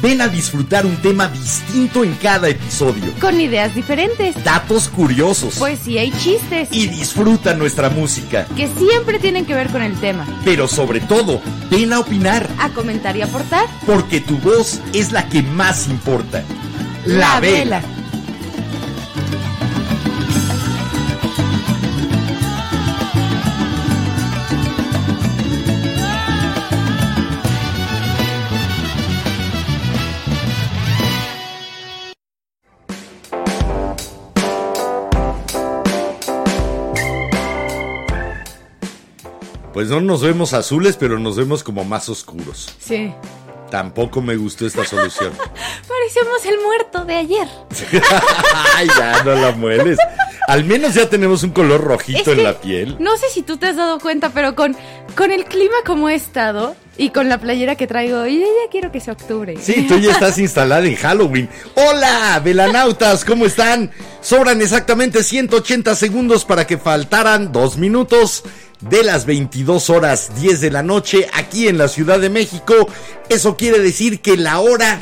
Ven a disfrutar un tema distinto en cada episodio. Con ideas diferentes, Datos curiosos. poesía y chistes. y disfruta nuestra música. que siempre tienen que ver con el tema. Pero sobre todo, ven a opinar, A comentar y aportar. porque tu voz es la que más importa. La, Vela. Pues no nos vemos azules, pero nos vemos como más oscuros. Sí. Tampoco me gustó esta solución. Parecemos el muerto de ayer. Ay, ya no la mueles. Al menos ya tenemos un color rojito Es en que la piel. No sé si tú te has dado cuenta, pero con, con el clima como he estado y con la playera que traigo, y ya quiero que sea octubre. Sí, tú ya estás instalada en Halloween. Hola, velanautas, ¿cómo están? Sobran exactamente 180 segundos para que faltaran dos minutos de las 22 horas 10 de la noche aquí en la Ciudad de México. Eso quiere decir que la hora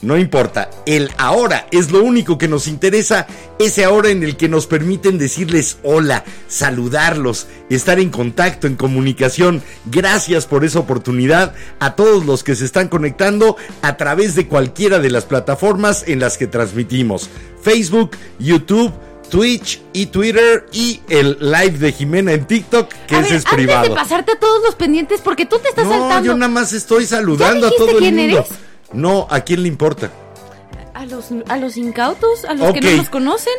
no importa, el ahora es lo único que nos interesa, ese ahora en el que nos permiten decirles hola, saludarlos, estar en contacto, en comunicación. Gracias por esa oportunidad a todos los que se están conectando a través de cualquiera de las plataformas en las que transmitimos. Facebook, YouTube. Twitch y Twitter y el live de Jimena en TikTok, que A ese ver, es privado. Antes de pasarte a todos los pendientes, porque tú te estás no, saltando. yo nada más estoy saludando a todo el quién mundo. eres? No, ¿a quién le importa? ¿A los, a los incautos, a los que Ok. no nos conocen.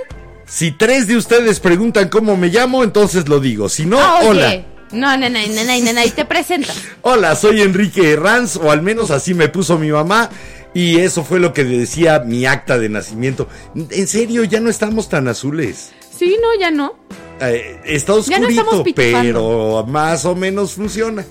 Si tres de ustedes preguntan cómo me llamo, entonces lo digo. Si no, Ah, hola. No, no, no, no, no, no, te presentas. Hola, soy Enrique Herranz, o al menos así me puso mi mamá. Y eso fue lo que decía mi acta de nacimiento. En serio, ya no estamos tan azules. Sí, no, ya no. Eh, está no oscurito, pero más o menos funciona.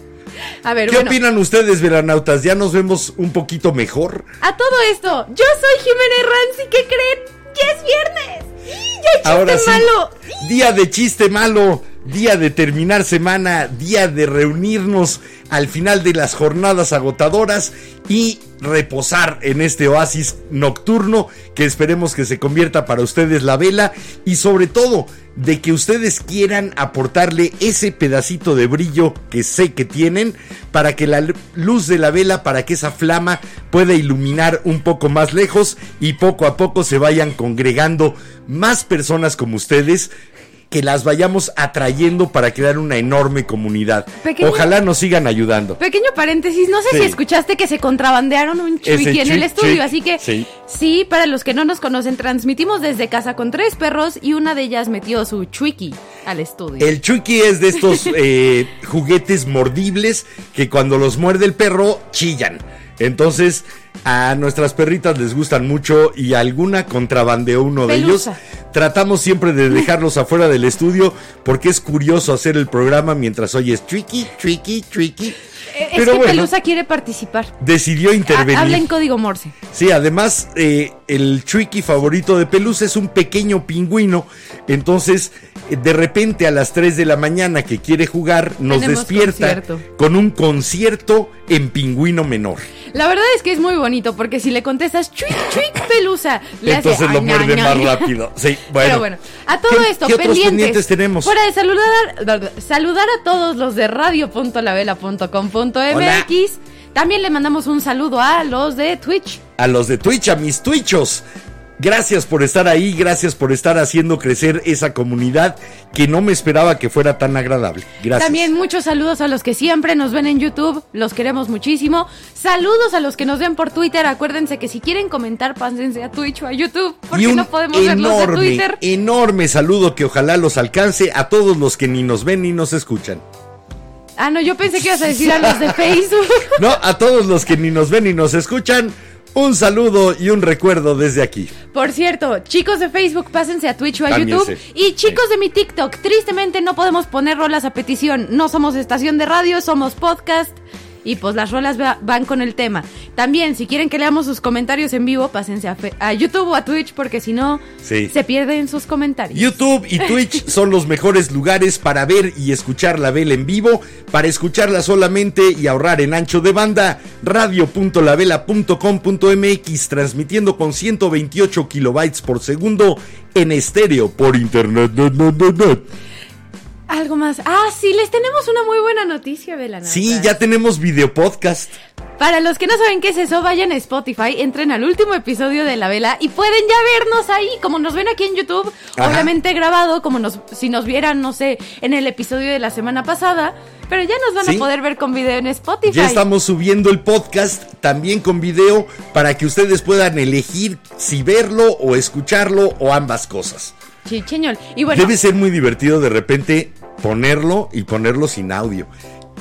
A ver, ¿Qué bueno. opinan ustedes, veranautas? ¿Ya nos vemos un poquito mejor? A todo esto, yo soy Jimena Herranz y ¿qué creen? ¡Ya es viernes! ¡Y ¡Ya hay chiste Ahora sí, malo! día de chiste malo, día de terminar semana, día de reunirnos al final de las jornadas agotadoras y reposar en este oasis nocturno que esperemos que se convierta para ustedes la vela y sobre todo de que ustedes quieran aportarle ese pedacito de brillo que sé que tienen para que la luz de la vela, para que esa flama pueda iluminar un poco más lejos y poco a poco se vayan congregando más personas como ustedes que las vayamos atrayendo para crear una enorme comunidad. Pequeño- Ojalá nos sigan ayudando. Pequeño paréntesis, no sé Sí. si escuchaste que se contrabandearon un chuiki en el estudio, así que sí. sí, para los que no nos conocen, transmitimos desde casa con tres perros y una de ellas metió su chuiki al estudio. El Chucky es de estos eh, juguetes mordibles que cuando los muerde el perro chillan. Entonces a nuestras perritas les gustan mucho y alguna contrabandeó uno de ellos. Tratamos siempre de dejarlos afuera del estudio porque es curioso hacer el programa mientras oyes Tricky, Tricky, Tricky. Eh, es Pero que bueno, Pelusa quiere participar. decidió Ha- intervenir. habla en código Morse. Sí, además, eh, el Tricky favorito de Pelusa es un pequeño pingüino. Entonces, de repente a las 3 de la mañana que quiere jugar, nos Tenemos despierta concierto. con un concierto en pingüino menor. La verdad es que es muy bonito porque si le contestas chuic, chuic, Pelusa, le hace Entonces lo muerde más rápido. Sí, bueno. Pero bueno, a todo ¿Qué- esto, ¿qué otros pendientes. pendientes tenemos? Fuera de saludar, saludar a todos los de radio.lavela.com.mx. También le mandamos un saludo a los de Twitch. A los de Twitch, a mis Twitchos. Gracias por estar ahí, gracias por estar haciendo crecer esa comunidad que no me esperaba que fuera tan agradable. Gracias. También muchos saludos a los que siempre nos ven en YouTube, los queremos muchísimo. Saludos a los que nos ven por Twitter. Acuérdense que si quieren comentar, pásense a Twitch o a YouTube, porque y un no podemos verlos de enorme, Twitter. enorme saludo que ojalá los alcance a todos los que ni nos ven ni nos escuchan. Ah, no, yo pensé que ibas a decir a los de Facebook. No, a todos los que ni nos ven ni nos escuchan, un saludo y un recuerdo desde aquí. Por cierto, chicos de Facebook, pásense a Twitch o a. YouTube. Y chicos de mi TikTok, tristemente no podemos poner rolas a petición. No somos estación de radio, somos podcast. Y pues las rolas va- van con el tema. También, si quieren que leamos sus comentarios en vivo, pásense a, fe- a YouTube o a Twitch porque si no, Sí. se pierden sus comentarios. YouTube y Twitch son los mejores lugares para ver y escuchar la vela en vivo, para escucharla solamente y ahorrar en ancho de banda, radio.lavela.com.mx transmitiendo con 128 kilobytes por segundo en estéreo por internet. net, net, net, net. Algo más. Ah, sí, les tenemos una muy buena noticia, Velanautas. Sí, ya tenemos video podcast. Para los que no saben qué es eso, vayan a Spotify, entren al último episodio de La Vela y pueden ya vernos ahí, como nos ven aquí en YouTube, Ajá. obviamente grabado, como nos, si nos vieran, no sé, en el episodio de la semana pasada, pero ya nos van Sí. a poder ver con video en Spotify. Ya estamos subiendo el podcast también con video para que ustedes puedan elegir si verlo o escucharlo o ambas cosas. Chicheñol. Y bueno, Debe ser muy divertido de repente ponerlo y ponerlo sin audio.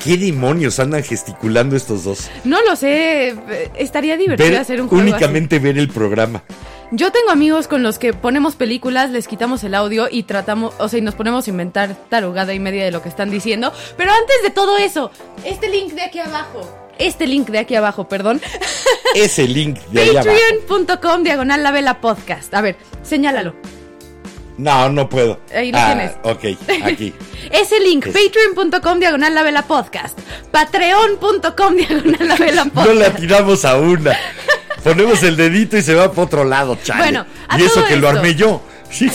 ¿Qué demonios andan gesticulando estos dos? no lo sé, eh, estaría divertido Ver- hacer un juego únicamente ver el programa. Yo tengo amigos con los que ponemos películas, les quitamos el audio y tratamos, o sea, y nos ponemos a inventar tarugada y media de lo que están diciendo. Pero antes de todo eso, este link de aquí abajo, este link de aquí abajo, perdón, Ese link de allá abajo. patreon.com diagonal la vela podcast. A ver, señálalo. No, no puedo. Ahí lo Ah, tienes. Ok, aquí. Ese link, Es- patreon.com diagonal la vela podcast, patreon.com diagonal la vela No podcast. la tiramos a una. Ponemos el dedito y se va para otro lado, chale. Bueno, a y eso todo que lo armé yo. Sí.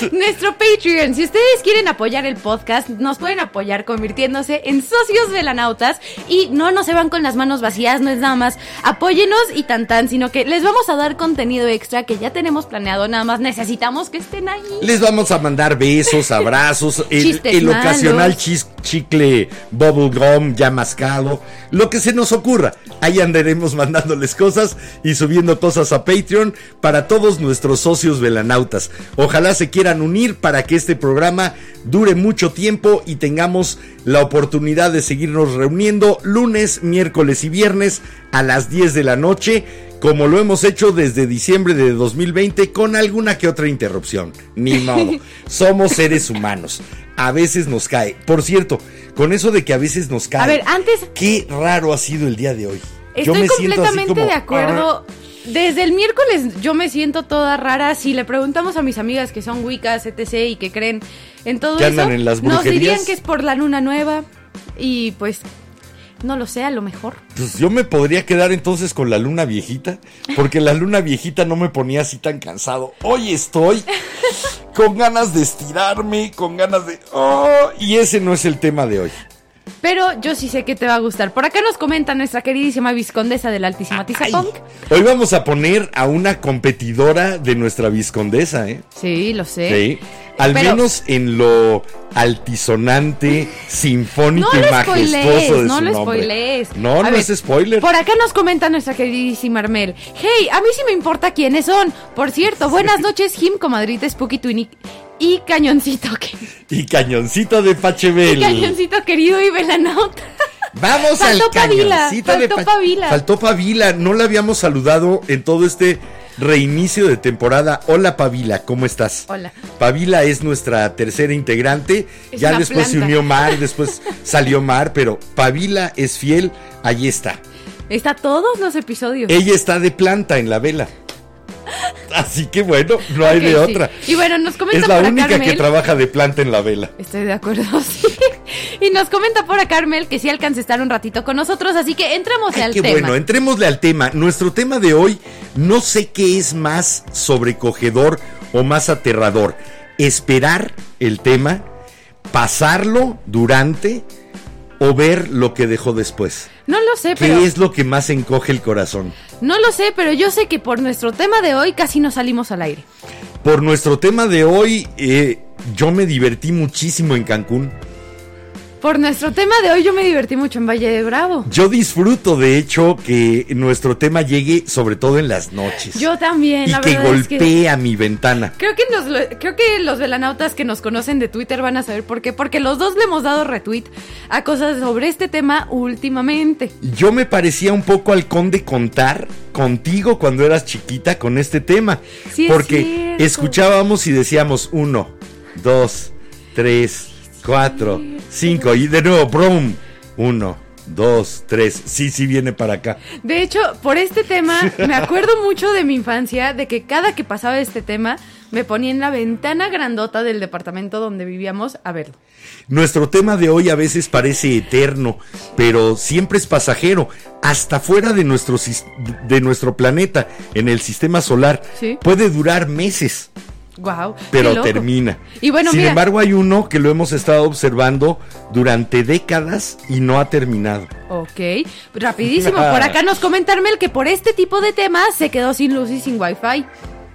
Nuestro Patreon, si ustedes quieren apoyar el podcast, nos pueden apoyar convirtiéndose en socios velanautas y no nos se van con las manos vacías, no es nada más apóyenos y tan tan, sino que les vamos a dar contenido extra que ya tenemos planeado, nada más necesitamos que estén ahí. Les vamos a mandar besos, abrazos, el, el ocasional chis- chicle bubble gum ya mascado, lo que se nos ocurra. Ahí andaremos mandándoles cosas y subiendo cosas a Patreon para todos nuestros socios velanautas. Ojalá se quieran unir para que este programa dure mucho tiempo y tengamos la oportunidad de seguirnos reuniendo lunes, miércoles y viernes a las 10 de la noche como lo hemos hecho desde diciembre de 2020 con alguna que otra interrupción. Ni modo. Somos seres humanos. A veces nos cae. Por cierto, con eso de que a veces nos cae. A ver, antes Qué raro ha sido el día de hoy. estoy completamente como, de acuerdo. Desde el miércoles yo me siento toda rara. Si le preguntamos a mis amigas que son wicas, etc. y que creen en todo eso, andan en las nos dirían que es por la luna nueva. Y pues, no lo sé, a lo mejor. Pues yo me podría quedar entonces con la luna viejita, porque la luna viejita no me ponía así tan cansado. Hoy estoy con ganas de estirarme, con ganas de... Oh, y ese no es el tema de hoy. Pero yo sí sé que te va a gustar. Por acá nos comenta nuestra queridísima viscondesa de la Altísima Ay, Tizapunk. hoy vamos a poner a una competidora de nuestra viscondesa, ¿eh? Sí, lo sé. Sí. Al Pero- menos en lo altisonante, sinfónico No y majestuoso de no su lo nombre. spoilees. No, A no ver, es spoiler. Por acá nos comenta nuestra queridísima Armel. Hey, a mí sí me importa quiénes son. Por cierto, buenas noches, Jim, comadrita, Spooky Twinny y Cañoncito. que- Y cañoncito de Pachebel. Y Cañoncito querido y Velanauta. Vamos Faltó al Pavila, cañoncito de faltó Pa- Pavila. Faltó Pavila. No la habíamos saludado en todo este reinicio de temporada. Hola Pavila, ¿cómo estás? Hola. Pavila es nuestra tercera integrante. Es ya después se unió Mar, después salió Mar, pero Pavila es fiel. Ahí está. Está todos los episodios. Ella está de planta en la vela. Así que bueno, no hay de sí. otra. Y bueno, nos comenta Es la por única que trabaja de planta en la vela. Estoy de acuerdo, sí. Y nos comenta por acá Carmel que sí alcanza a estar un ratito con nosotros, así que entremos Ay, al qué tema. bueno, entrémosle al tema. Nuestro tema de hoy, no sé qué es más sobrecogedor o más aterrador. Esperar el tema, pasarlo durante o ver lo que dejó después. No lo sé, ¿Qué pero es lo que más encoge el corazón? no lo sé, pero yo sé que por nuestro tema de hoy casi no salimos al aire. Por nuestro tema de hoy, eh, yo me divertí muchísimo en Cancún. Por nuestro tema de hoy yo me divertí mucho en Valle de Bravo. Yo disfruto, de hecho, que nuestro tema llegue sobre todo en las noches. Yo también, y la que verdad es que golpee a mi ventana. Creo que, nos lo- creo que los velanautas que nos conocen de Twitter van a saber por qué. Porque los dos le hemos dado retweet a cosas sobre este tema últimamente. Yo me parecía un poco al conde contar contigo cuando eras chiquita con este tema. Sí, es porque escuchábamos y decíamos uno, dos, tres, cuatro, cinco. Y de nuevo, brum. Uno, dos, tres. Sí, sí viene para acá. De hecho, por este tema, me acuerdo mucho de mi infancia, de que cada que pasaba este tema, me ponía en la ventana grandota del departamento donde vivíamos a verlo. Nuestro tema de hoy a veces parece eterno, pero siempre es pasajero. Hasta fuera de nuestro, de nuestro planeta, en el sistema solar, Sí. puede durar meses. Wow. pero termina. Y bueno, Sin mira, embargo, hay uno que lo hemos estado observando durante décadas y no ha terminado. Ok, rapidísimo. Por acá nos comenta Armel que por este tipo de temas se quedó sin luz y sin wifi.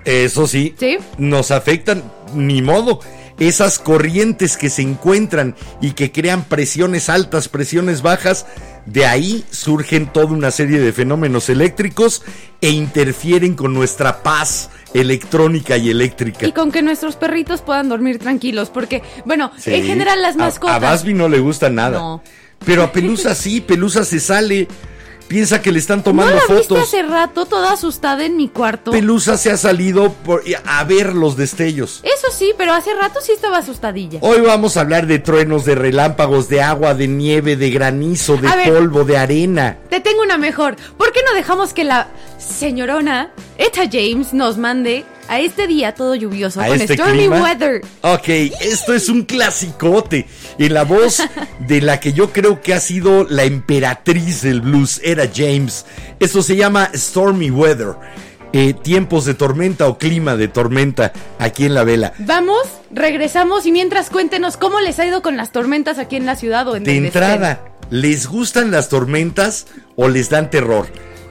Eso sí, Sí. nos afectan, ni modo. Esas corrientes que se encuentran y que crean presiones altas, presiones bajas, de ahí surgen toda una serie de fenómenos eléctricos e interfieren con nuestra paz electrónica y eléctrica. Y con que nuestros perritos puedan dormir tranquilos, porque, bueno, Sí. en general las A- mascotas. A, Basby no le gusta nada. No. Pero a Pelusa sí, Pelusa se sale. Piensa que le están ¿No tomando la viste fotos. hace rato toda asustada en mi cuarto? Pelusa se ha salido por- a ver los destellos. Eso sí, pero hace rato sí estaba asustadilla. Hoy vamos a hablar de truenos, de relámpagos, de agua, de nieve, de granizo, de A ver. polvo, de arena. Te tengo una mejor. ¿Por qué no dejamos que la señorona Eta James nos mande a este día todo lluvioso A con este Stormy clima. Weather? Ok, esto es un clasicote. En la voz de la que yo creo que ha sido la emperatriz del blues, era James. Esto se llama Stormy Weather. Eh, tiempos de tormenta o clima de tormenta aquí en la vela. Vamos, regresamos y mientras cuéntenos cómo les ha ido con las tormentas aquí en la ciudad o en De entrada, ¿les gustan las tormentas o les dan terror?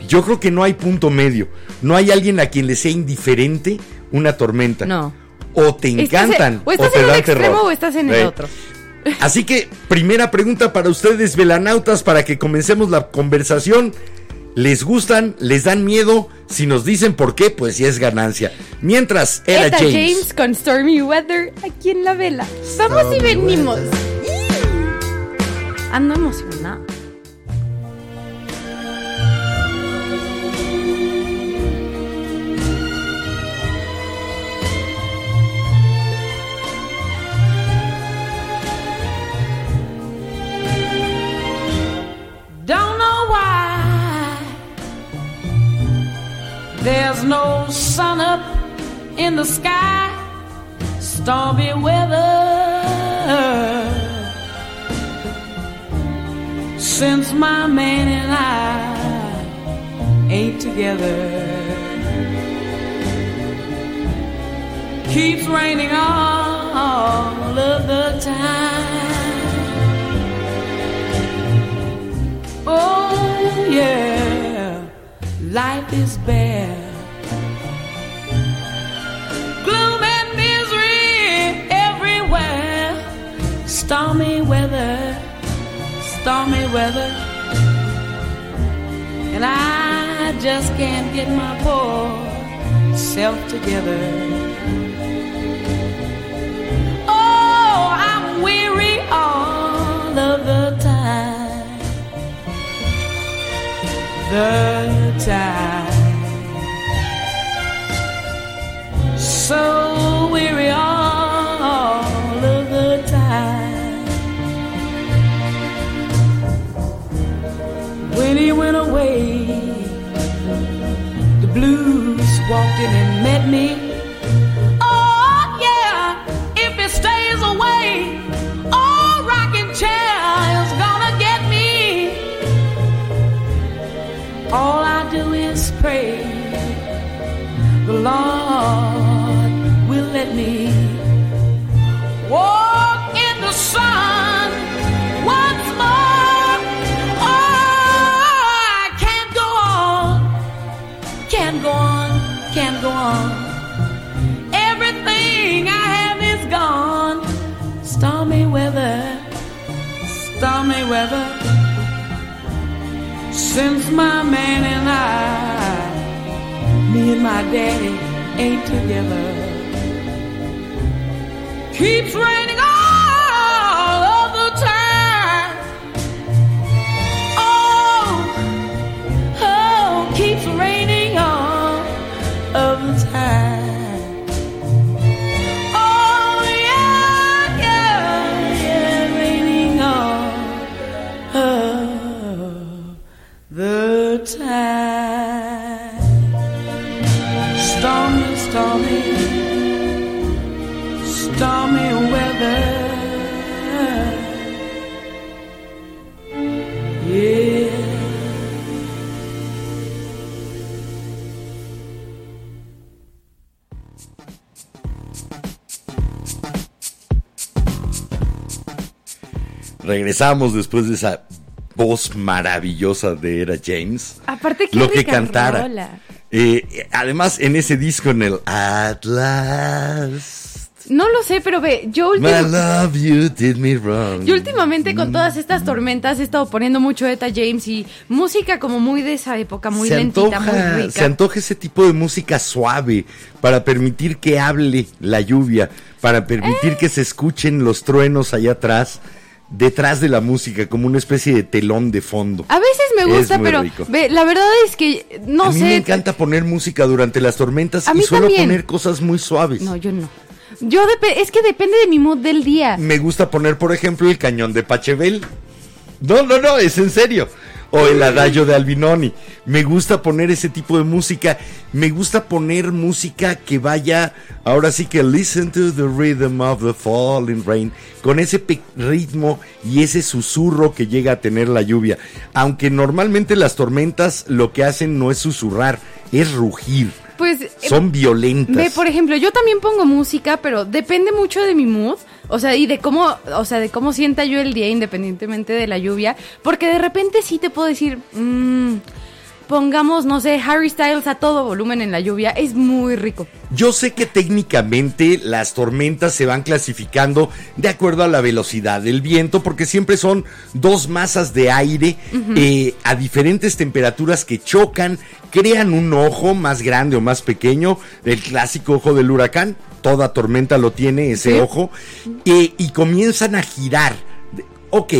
Yo creo que no hay punto medio. No hay alguien a quien le sea indiferente una tormenta. No. O te estén. Estás en- encantan o estás te en un dan extremo terror. o estás en el otro. Así que, primera pregunta para ustedes, velanautas, para que comencemos la conversación. ¿Les gustan? ¿Les dan miedo? Si nos dicen por qué, pues ya es ganancia. Mientras, era Eta James. James. con Stormy Weather aquí en la vela. Vamos y venimos. Ando emocionada. There's no sun up in the sky, stormy weather. Since my man and I ain't together, keeps raining all of the time. Life is bare. Gloom and misery everywhere. Stormy weather, stormy weather. And I just can't get my poor self together. Oh, I'm weary all of the time the time. So weary all of the time. When he went away, the blues walked in and met me. Me walk in the sun once more. Oh, I can't go on, can't go on, can't go on. Everything I have is gone. Stormy weather, stormy weather since my man and I, me and my daddy ain't together. Keeps raining Regresamos después de esa voz maravillosa de Era James. Aparte, qué lo que cantara. Eh, además, en ese disco, en el Atlas. No lo sé, pero ve, yo, My últim- love you did me wrong. yo últimamente con todas estas tormentas he estado poniendo mucho Eta James y música como muy de esa época, muy se lentita, antoja, muy rica. se antoja ese tipo de música suave para permitir que hable la lluvia, para permitir que se escuchen los truenos allá atrás, detrás de la música, como una especie de telón de fondo. A veces me gusta, pero ve, la verdad es que no a mí sé. me encanta poner música durante las tormentas A y mí suelo también. poner cosas muy suaves. No, yo no. Yo es que depende de mi mood del día. Me gusta poner, por ejemplo, el cañón de Pachebel. No, no, no, es en serio. O el adagio de Albinoni. Me gusta poner ese tipo de música. Me gusta poner música que vaya, ahora sí que listen to the rhythm of the falling rain. Con ese ritmo y ese susurro que llega a tener la lluvia. Aunque normalmente las tormentas lo que hacen no es susurrar, es rugir. Pues eh, Son violentas. Ve, por ejemplo, yo también pongo música, pero depende mucho de mi mood, o sea, y de cómo, o sea, de cómo sienta yo el día independientemente de la lluvia, porque de repente sí te puedo decir, mm, pongamos, no sé, Harry Styles a todo volumen en la lluvia, es muy rico. Yo sé que técnicamente las tormentas se van clasificando de acuerdo a la velocidad del viento, porque siempre son dos masas de aire eh, a diferentes temperaturas que chocan, crean un ojo más grande o más pequeño, el clásico ojo del huracán. Toda tormenta lo tiene ese Sí. ojo, y comienzan a girar. Ok,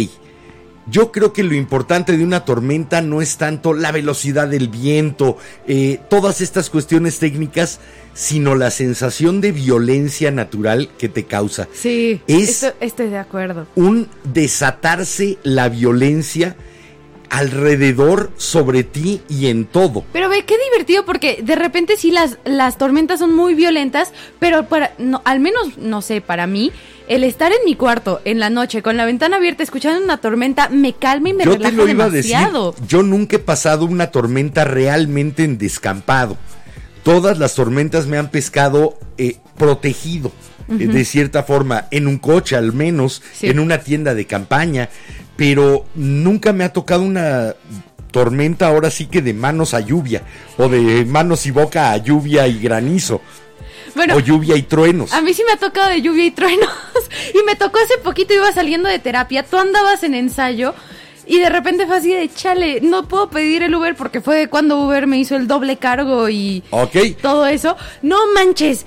yo creo que lo importante de una tormenta no es tanto la velocidad del viento, eh, todas estas cuestiones técnicas, sino la sensación de violencia natural que te causa. Sí, Es- esto- estoy de acuerdo. Un desatarse la violencia alrededor, sobre ti y en todo. Pero ve, qué divertido porque de repente sí las, las tormentas son muy violentas, pero para, no, al menos, no sé, para mí, el estar en mi cuarto en la noche con la ventana abierta escuchando una tormenta me calma y me Yo relaja te lo iba a decir, demasiado. yo nunca he pasado una tormenta realmente en descampado. Todas las tormentas me han pescado eh, protegido, eh, de cierta forma, en un coche al menos, Sí. en una tienda de campaña, pero nunca me ha tocado una tormenta ahora sí que de manos a lluvia, o de manos y boca a lluvia y granizo, Bueno, o lluvia y truenos. a mí sí me ha tocado de lluvia y truenos. y me tocó hace poquito, iba saliendo de terapia, tú andabas en ensayo. Y de repente fue así de chale, no puedo pedir el Uber porque fue cuando Uber me hizo el doble cargo y todo eso. No manches,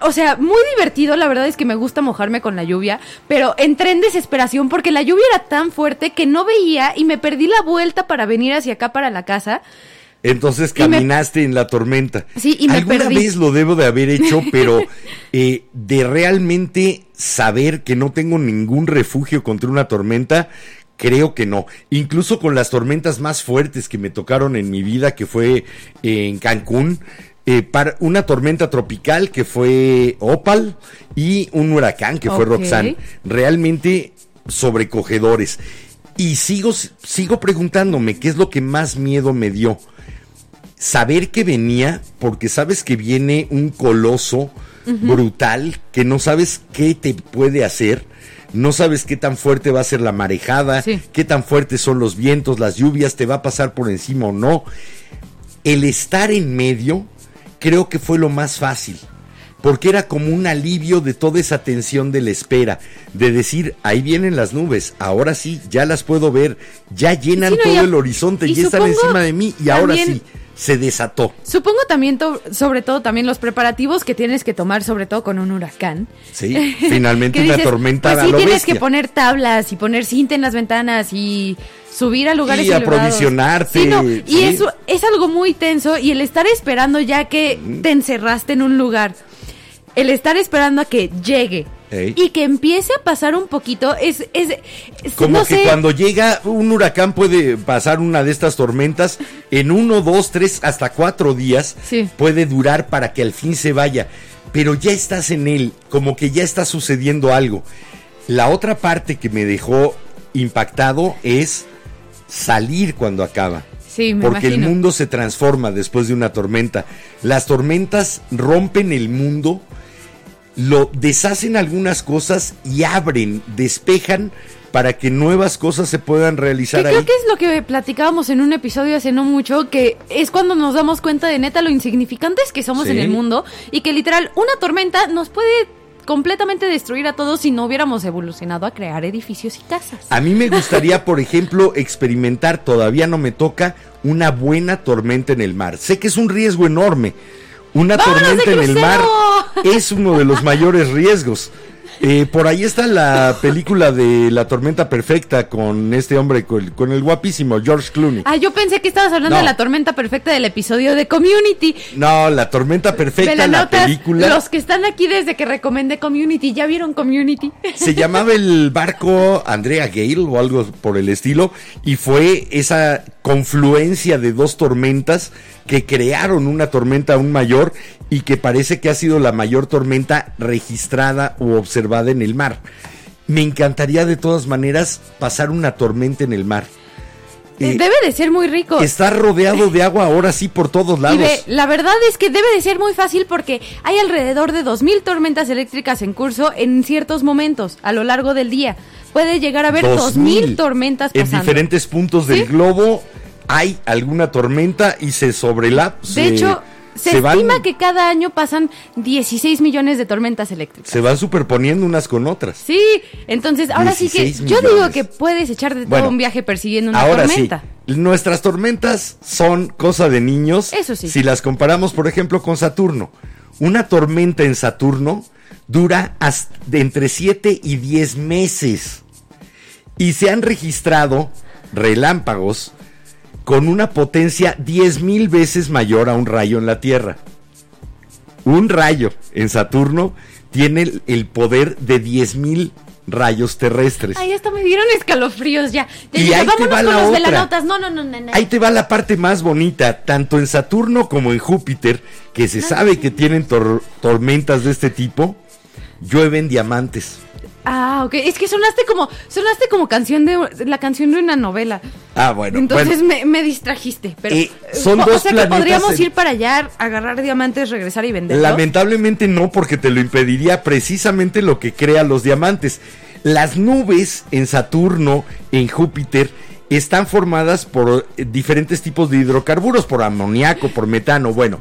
o sea, muy divertido, la verdad es que me gusta mojarme con la lluvia, pero entré en desesperación porque la lluvia era tan fuerte que no veía y me perdí la vuelta para venir hacia acá para la casa. Entonces me- caminaste en la tormenta. Sí, y me Alguna perdí. vez lo debo de haber hecho, pero eh, de realmente saber que no tengo ningún refugio contra una tormenta, creo que no. Incluso con las tormentas más fuertes que me tocaron en mi vida, que fue eh, en Cancún. eh, para una tormenta tropical que fue Opal y un huracán que fue. Roxanne. Realmente sobrecogedores. Y sigo, sigo preguntándome qué es lo que más miedo me dio saber que venía, porque sabes que viene un coloso brutal, que no sabes qué te puede hacer, no sabes qué tan fuerte va a ser la marejada, Sí. qué tan fuertes son los vientos, las lluvias, te va a pasar por encima o no. El estar en medio creo que fue lo más fácil. Porque era como un alivio de toda esa tensión de la espera, de decir, ahí vienen las nubes, ahora sí, ya las puedo ver, ya llenan Sí, no, y todo el horizonte, ya están encima de mí y ahora sí, se desató. Supongo también, to- sobre todo, también los preparativos que tienes que tomar, sobre todo con un huracán. Sí, finalmente una dices, tormenta Pues sí, tienes bestia. que poner tablas y poner cinta en las ventanas y subir a lugares Y elevados. aprovisionarte, Sí, no, y sí. eso es algo muy tenso y el estar esperando ya que te encerraste en un lugar, el estar esperando a que llegue Ey. y que empiece a pasar un poquito es, es, es- Como no que sé, cuando llega un huracán puede pasar una de estas tormentas en uno, dos, tres, hasta cuatro días Sí. puede durar para que al fin se vaya. pero ya estás en él, como que ya está sucediendo algo. La otra parte que me dejó impactado es salir cuando acaba. Sí, me porque imagino. el mundo se transforma después de una tormenta. Las tormentas rompen el mundo, lo deshacen algunas cosas y abren, despejan para que nuevas cosas se puedan Que realizar creo ahí. que es lo que platicábamos en un episodio hace no mucho, que es cuando nos damos cuenta de neta lo insignificantes que somos Sí. en el mundo y que literal una tormenta nos puede completamente destruir a todos si no hubiéramos evolucionado a crear edificios y casas. A mí me gustaría, por ejemplo, experimentar, todavía no me toca, una buena tormenta en el mar. Sé que es un riesgo enorme. Una ¡Vámonos tormenta en el mar es uno de los mayores riesgos. Eh, por ahí está la película de La Tormenta Perfecta con este hombre, con, con el guapísimo George Clooney. Ah, yo pensé que estabas hablando No. de la tormenta perfecta del episodio de Community. No, La Tormenta Perfecta, la Velanautas, película. Los que están aquí desde que recomendé Community, ¿ya vieron Community? Se llamaba el barco Andrea Gale o algo por el estilo y fue esa confluencia de dos tormentas que crearon una tormenta aún mayor y que parece que ha sido la mayor tormenta registrada u observada en el mar. Me encantaría de todas maneras pasar una tormenta en el mar. Eh, Debe de ser muy rico. está rodeado de agua ahora sí por todos Y lados. ve, la verdad es que debe de ser muy fácil porque hay alrededor de 2.000 tormentas eléctricas en curso en ciertos momentos a lo largo del día. Puede llegar a haber 2.000 tormentas En pasando. diferentes puntos del ¿Sí? globo hay alguna tormenta y se sobrelap. De hecho, se, estima que cada año pasan 16 millones de tormentas eléctricas. se van superponiendo unas con otras. Sí, entonces ahora sí que 16 yo digo que puedes echar de Bueno, todo un viaje persiguiendo una Ahora tormenta. sí, nuestras tormentas son cosa de niños. Eso sí. Si las comparamos, por ejemplo, con Saturno. Una tormenta en Saturno dura hasta de entre 7 y 10 meses. Y se han registrado relámpagos con una potencia 10 mil veces mayor a un rayo en la Tierra. Un rayo en Saturno tiene el, poder de 10 mil rayos terrestres. Ay, hasta me dieron escalofríos ya. Ya, Y ahí te va con la los otra. No, no, no, no, no. Ahí te va la parte más bonita, tanto en Saturno como en Júpiter, que se sabe que tienen tor- tormentas de este tipo, llueven diamantes. Ah, ok. Es que sonaste como, sonaste como canción de la canción de una novela. Ah, bueno, Entonces bueno, me, me distrajiste. Pero, Eh, son o dos sea que podríamos en- ir para allá, agarrar diamantes, regresar y venderlos. lamentablemente no, porque te lo impediría precisamente lo que crea los diamantes. Las nubes en Saturno, en Júpiter, están formadas por eh, diferentes tipos de hidrocarburos, por amoníaco, por metano. Bueno,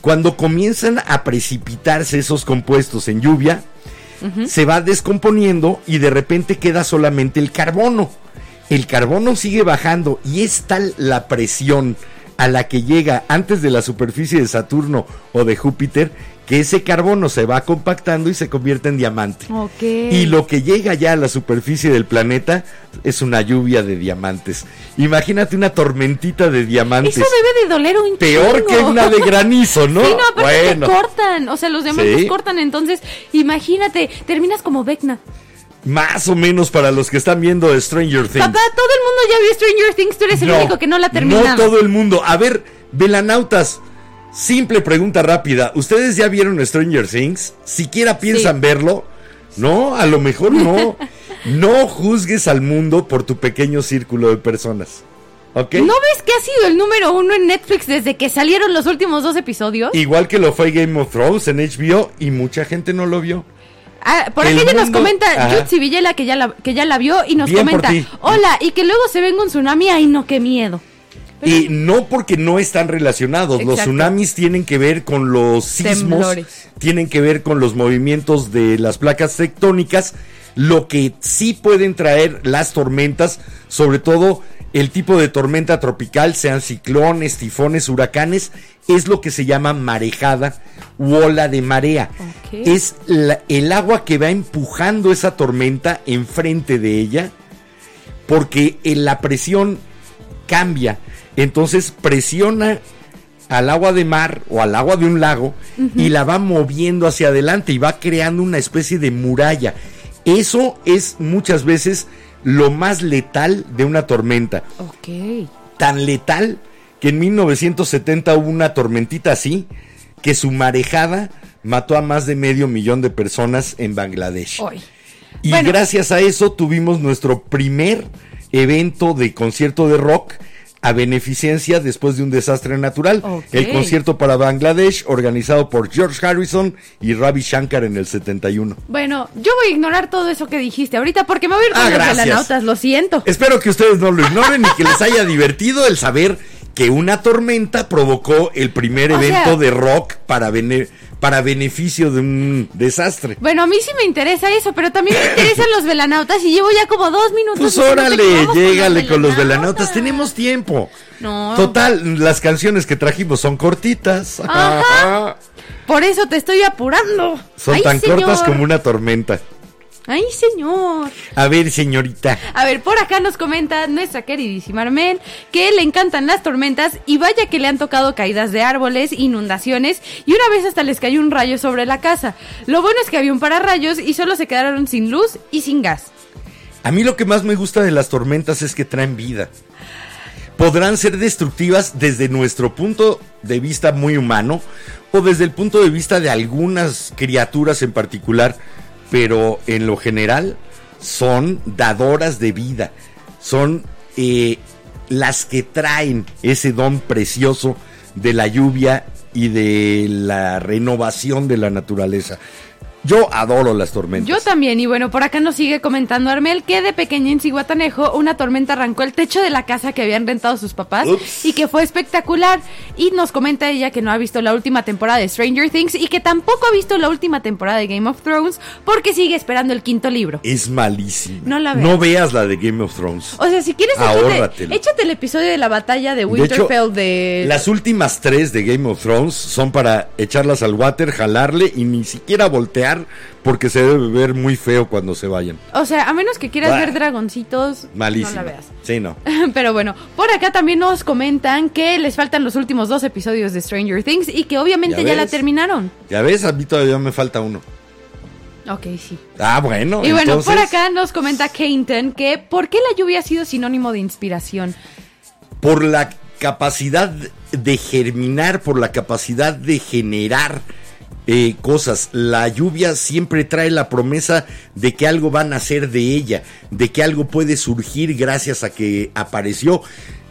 cuando comienzan a precipitarse esos compuestos en lluvia, se va descomponiendo y de repente queda solamente el carbono. El carbono sigue bajando y es tal la presión a la que llega antes de la superficie de Saturno o de Júpiter que ese carbono se va compactando y se convierte en diamante. Ok. Y lo que llega ya a la superficie del planeta es una lluvia de diamantes. Imagínate una tormentita de diamantes. Eso debe de doler un Peor que una de granizo, ¿no? Sí, no, aparte bueno. te cortan. O sea, los diamantes Sí. cortan. Entonces, imagínate, terminas como Vecna. Más o menos para los que están viendo Stranger Things. Papá, todo el mundo ya vio Stranger Things. Tú eres el No, único que no la ha terminado. No todo el mundo. A ver, velanautas, simple pregunta rápida. ¿Ustedes ya vieron Stranger Things? Siquiera piensan Sí. verlo. No, a lo mejor no. no juzgues al mundo por tu pequeño círculo de personas. ¿Ok? ¿No ves que ha sido el número uno en Netflix desde que salieron los últimos dos episodios? Igual que lo fue Game of Thrones en HBO y mucha gente no lo vio. Ah, por aquí ella nos comenta Ajá. Jutsi Villela que ya, la, que ya la vio y nos Bien comenta, hola, y que luego se venga un tsunami, ay no, qué miedo. Y no porque no están relacionados. Los tsunamis tienen que ver con los sismos, Temblores. tienen que ver con los movimientos de las placas tectónicas. Lo que sí pueden traer las tormentas, sobre todo el tipo de tormenta tropical, sean ciclones, tifones, huracanes, es lo que se llama marejada u ola de marea. Es la- el agua que va empujando esa tormenta enfrente de ella porque eh, la presión cambia. Entonces presiona al agua de mar o al agua de un lago y la va moviendo hacia adelante y va creando una especie de muralla. Eso es muchas veces lo más letal de una tormenta. Ok. Tan letal que en 1970 hubo una tormentita así que su marejada mató a más de medio millón de personas en Bangladesh. Hoy. Y Bueno. gracias a eso tuvimos nuestro primer evento de concierto de rock a beneficencia después de un desastre natural. El concierto para Bangladesh organizado por George Harrison y Ravi Shankar en el 71. Bueno, yo voy a ignorar todo eso que dijiste ahorita porque me voy a ir con Ah, los lo siento. Espero que ustedes no lo ignoren y que les haya divertido el saber que una tormenta provocó el primer O evento sea- de rock para, bene- para beneficio de un desastre. Bueno, a mí sí me interesa eso, pero también me interesan los velanautas y llevo ya como dos minutos. Pues órale, llégale con los velanautas. Tenemos tiempo. No. Total, las canciones que trajimos son cortitas. Ajá. Por eso te estoy apurando. Son Ay, tan señor. cortas como una tormenta. Ay, señor. A ver, señorita. A ver, por acá nos comenta nuestra queridísima Armel que le encantan las tormentas y vaya que le han tocado caídas de árboles, inundaciones y una vez hasta les cayó un rayo sobre la casa. Lo bueno es que había un pararrayos y solo se quedaron sin luz y sin gas. A mí lo que más me gusta de las tormentas es que traen vida. Podrán ser destructivas desde nuestro punto de vista muy humano o desde el punto de vista de algunas criaturas en particular, pero en lo general son dadoras de vida. Son eh, las que traen ese don precioso de la lluvia y de la renovación de la naturaleza. Yo adoro las tormentas. Yo también, y bueno, por acá nos sigue comentando Armel que de pequeña en Cihuatanejo una tormenta arrancó el techo de la casa que habían rentado sus papás Ups. y que fue espectacular. Y nos comenta ella que no ha visto la última temporada de Stranger Things y que tampoco ha visto la última temporada de Game of Thrones porque sigue esperando el quinto libro. Es malísima. No la veas. No veas la de Game of Thrones. O sea, si quieres, échate, échate el episodio de la batalla de De Winterfell de... las últimas tres de Game of Thrones son para echarlas al water, jalarle y ni siquiera voltear porque se debe ver muy feo cuando se vayan. O sea, a menos que quieras Bah. ver dragoncitos, Malísimo. no la veas. Sí, no. Pero bueno, por acá también nos comentan que les faltan los últimos dos episodios de Stranger Things y que obviamente ¿Ya ya, la terminaron. Ya ves, a mí todavía me falta uno. Ok, sí. Ah, bueno. y bueno, por acá nos comenta Kainton que ¿por qué la lluvia ha sido sinónimo de inspiración? Por la capacidad de germinar, por la capacidad de generar eh, cosas. La lluvia siempre trae la promesa de que algo va a nacer de ella, de que algo puede surgir gracias a que apareció.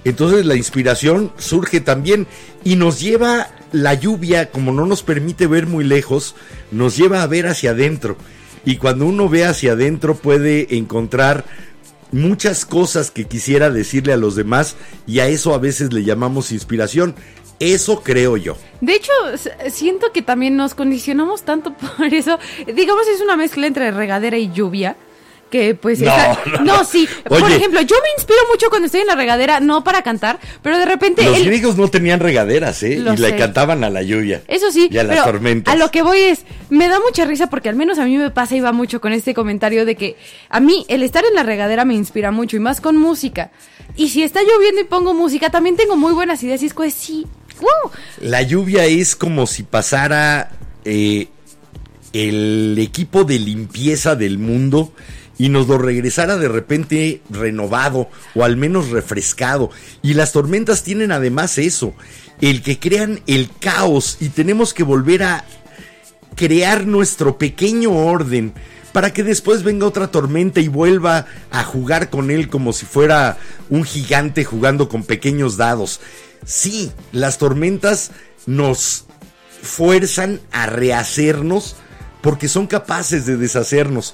Entonces la inspiración surge también y nos lleva la lluvia, como no nos permite ver muy lejos, nos lleva a ver hacia adentro. Y cuando uno ve hacia adentro puede encontrar muchas cosas que quisiera decirle a los demás y a eso a veces le llamamos inspiración. Eso creo yo. De hecho, siento que también nos condicionamos tanto por eso. Digamos, es una mezcla entre regadera y lluvia. Que pues No, no, no, no. sí. Por ejemplo, yo me inspiro mucho cuando estoy en la regadera, no para cantar, pero de repente Los el- griegos no tenían regaderas, ¿eh? Lo y le cantaban a la lluvia. Eso sí, Y a las tormentas. a lo que voy es, me da mucha risa porque al menos a mí me pasa y va mucho con este comentario de que a mí el estar en la regadera me inspira mucho y más con música. Y si está lloviendo y pongo música, también tengo muy buenas ideas y es como, sí, La lluvia es como si pasara eh, el equipo de limpieza del mundo y nos lo regresara de repente renovado o al menos refrescado. Y las tormentas tienen además eso, el que crean el caos y tenemos que volver a crear nuestro pequeño orden para que después venga otra tormenta y vuelva a jugar con él como si fuera un gigante jugando con pequeños dados. Sí, las tormentas nos fuerzan a rehacernos porque son capaces de deshacernos.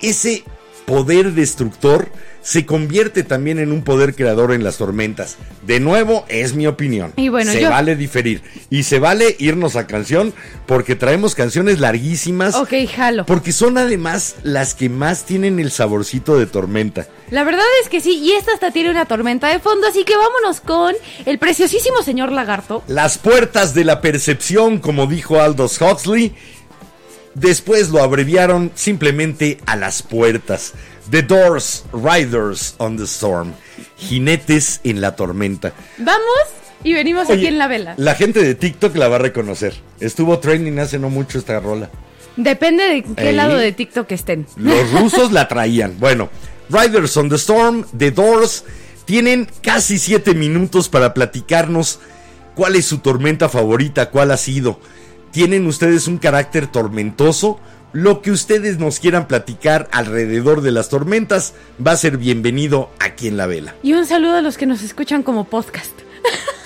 Ese poder destructor se convierte también en un poder creador en las tormentas. De nuevo, es mi opinión. Y bueno, se yo- vale diferir. Y se vale irnos a canción porque traemos canciones larguísimas. Ok, jalo. Porque son además las que más tienen el saborcito de tormenta. La verdad es que sí, y esta hasta tiene una tormenta de fondo, así que vámonos con el preciosísimo señor lagarto. Las puertas de la percepción, como dijo Aldous Huxley, después lo abreviaron simplemente a las puertas. The Doors, Riders on the Storm, jinetes en la tormenta. Vamos y venimos aquí en la vela. La gente de TikTok la va a reconocer. Estuvo trending hace no mucho esta rola. Depende de qué lado de TikTok estén. Los rusos la traían. Bueno, Riders on the Storm, The Doors, tienen casi siete minutos para platicarnos cuál es su tormenta favorita, cuál ha sido. ¿Tienen ustedes un carácter tormentoso? Lo que ustedes nos quieran platicar alrededor de las tormentas va a ser bienvenido aquí en la vela. Y un saludo a los que nos escuchan como podcast.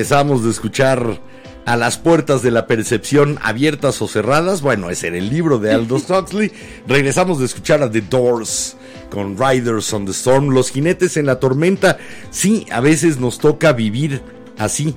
Regresamos de escuchar a las puertas de la percepción abiertas o cerradas. Bueno, ese era el libro de Aldous Huxley. Regresamos de escuchar a The Doors con Riders on the Storm, los jinetes en la tormenta. Sí, a veces nos toca vivir así.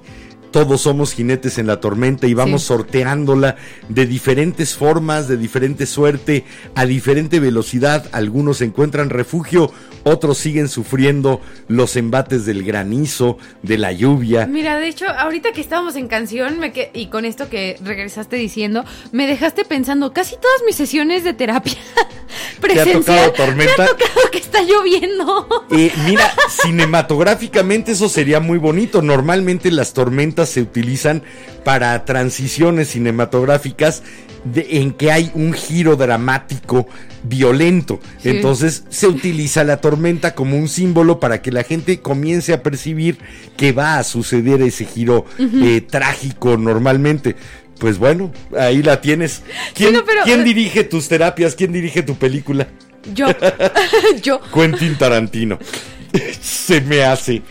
Todos somos jinetes en la tormenta y vamos Sí. sorteándola de diferentes formas, de diferente suerte, a diferente velocidad. Algunos encuentran refugio, otros siguen sufriendo los embates del granizo, de la lluvia. Mira, de hecho, ahorita que estábamos en canción me que- y con esto que regresaste diciendo, me dejaste pensando casi todas mis sesiones de terapia presencial. tocado tormenta? Me ha tocado que está lloviendo. Eh, mira, cinematográficamente eso sería muy bonito. Normalmente las tormentas se utilizan para transiciones cinematográficas de- en que hay un giro dramático violento. Sí. Entonces se utiliza la tormenta como un símbolo para que la gente comience a percibir que va a suceder ese giro eh, trágico normalmente. Pues bueno, ahí la tienes. ¿Quién, no, pero- quién dirige tus terapias? ¿Quién dirige tu película? Yo, yo. Quentin Tarantino. Se me hace.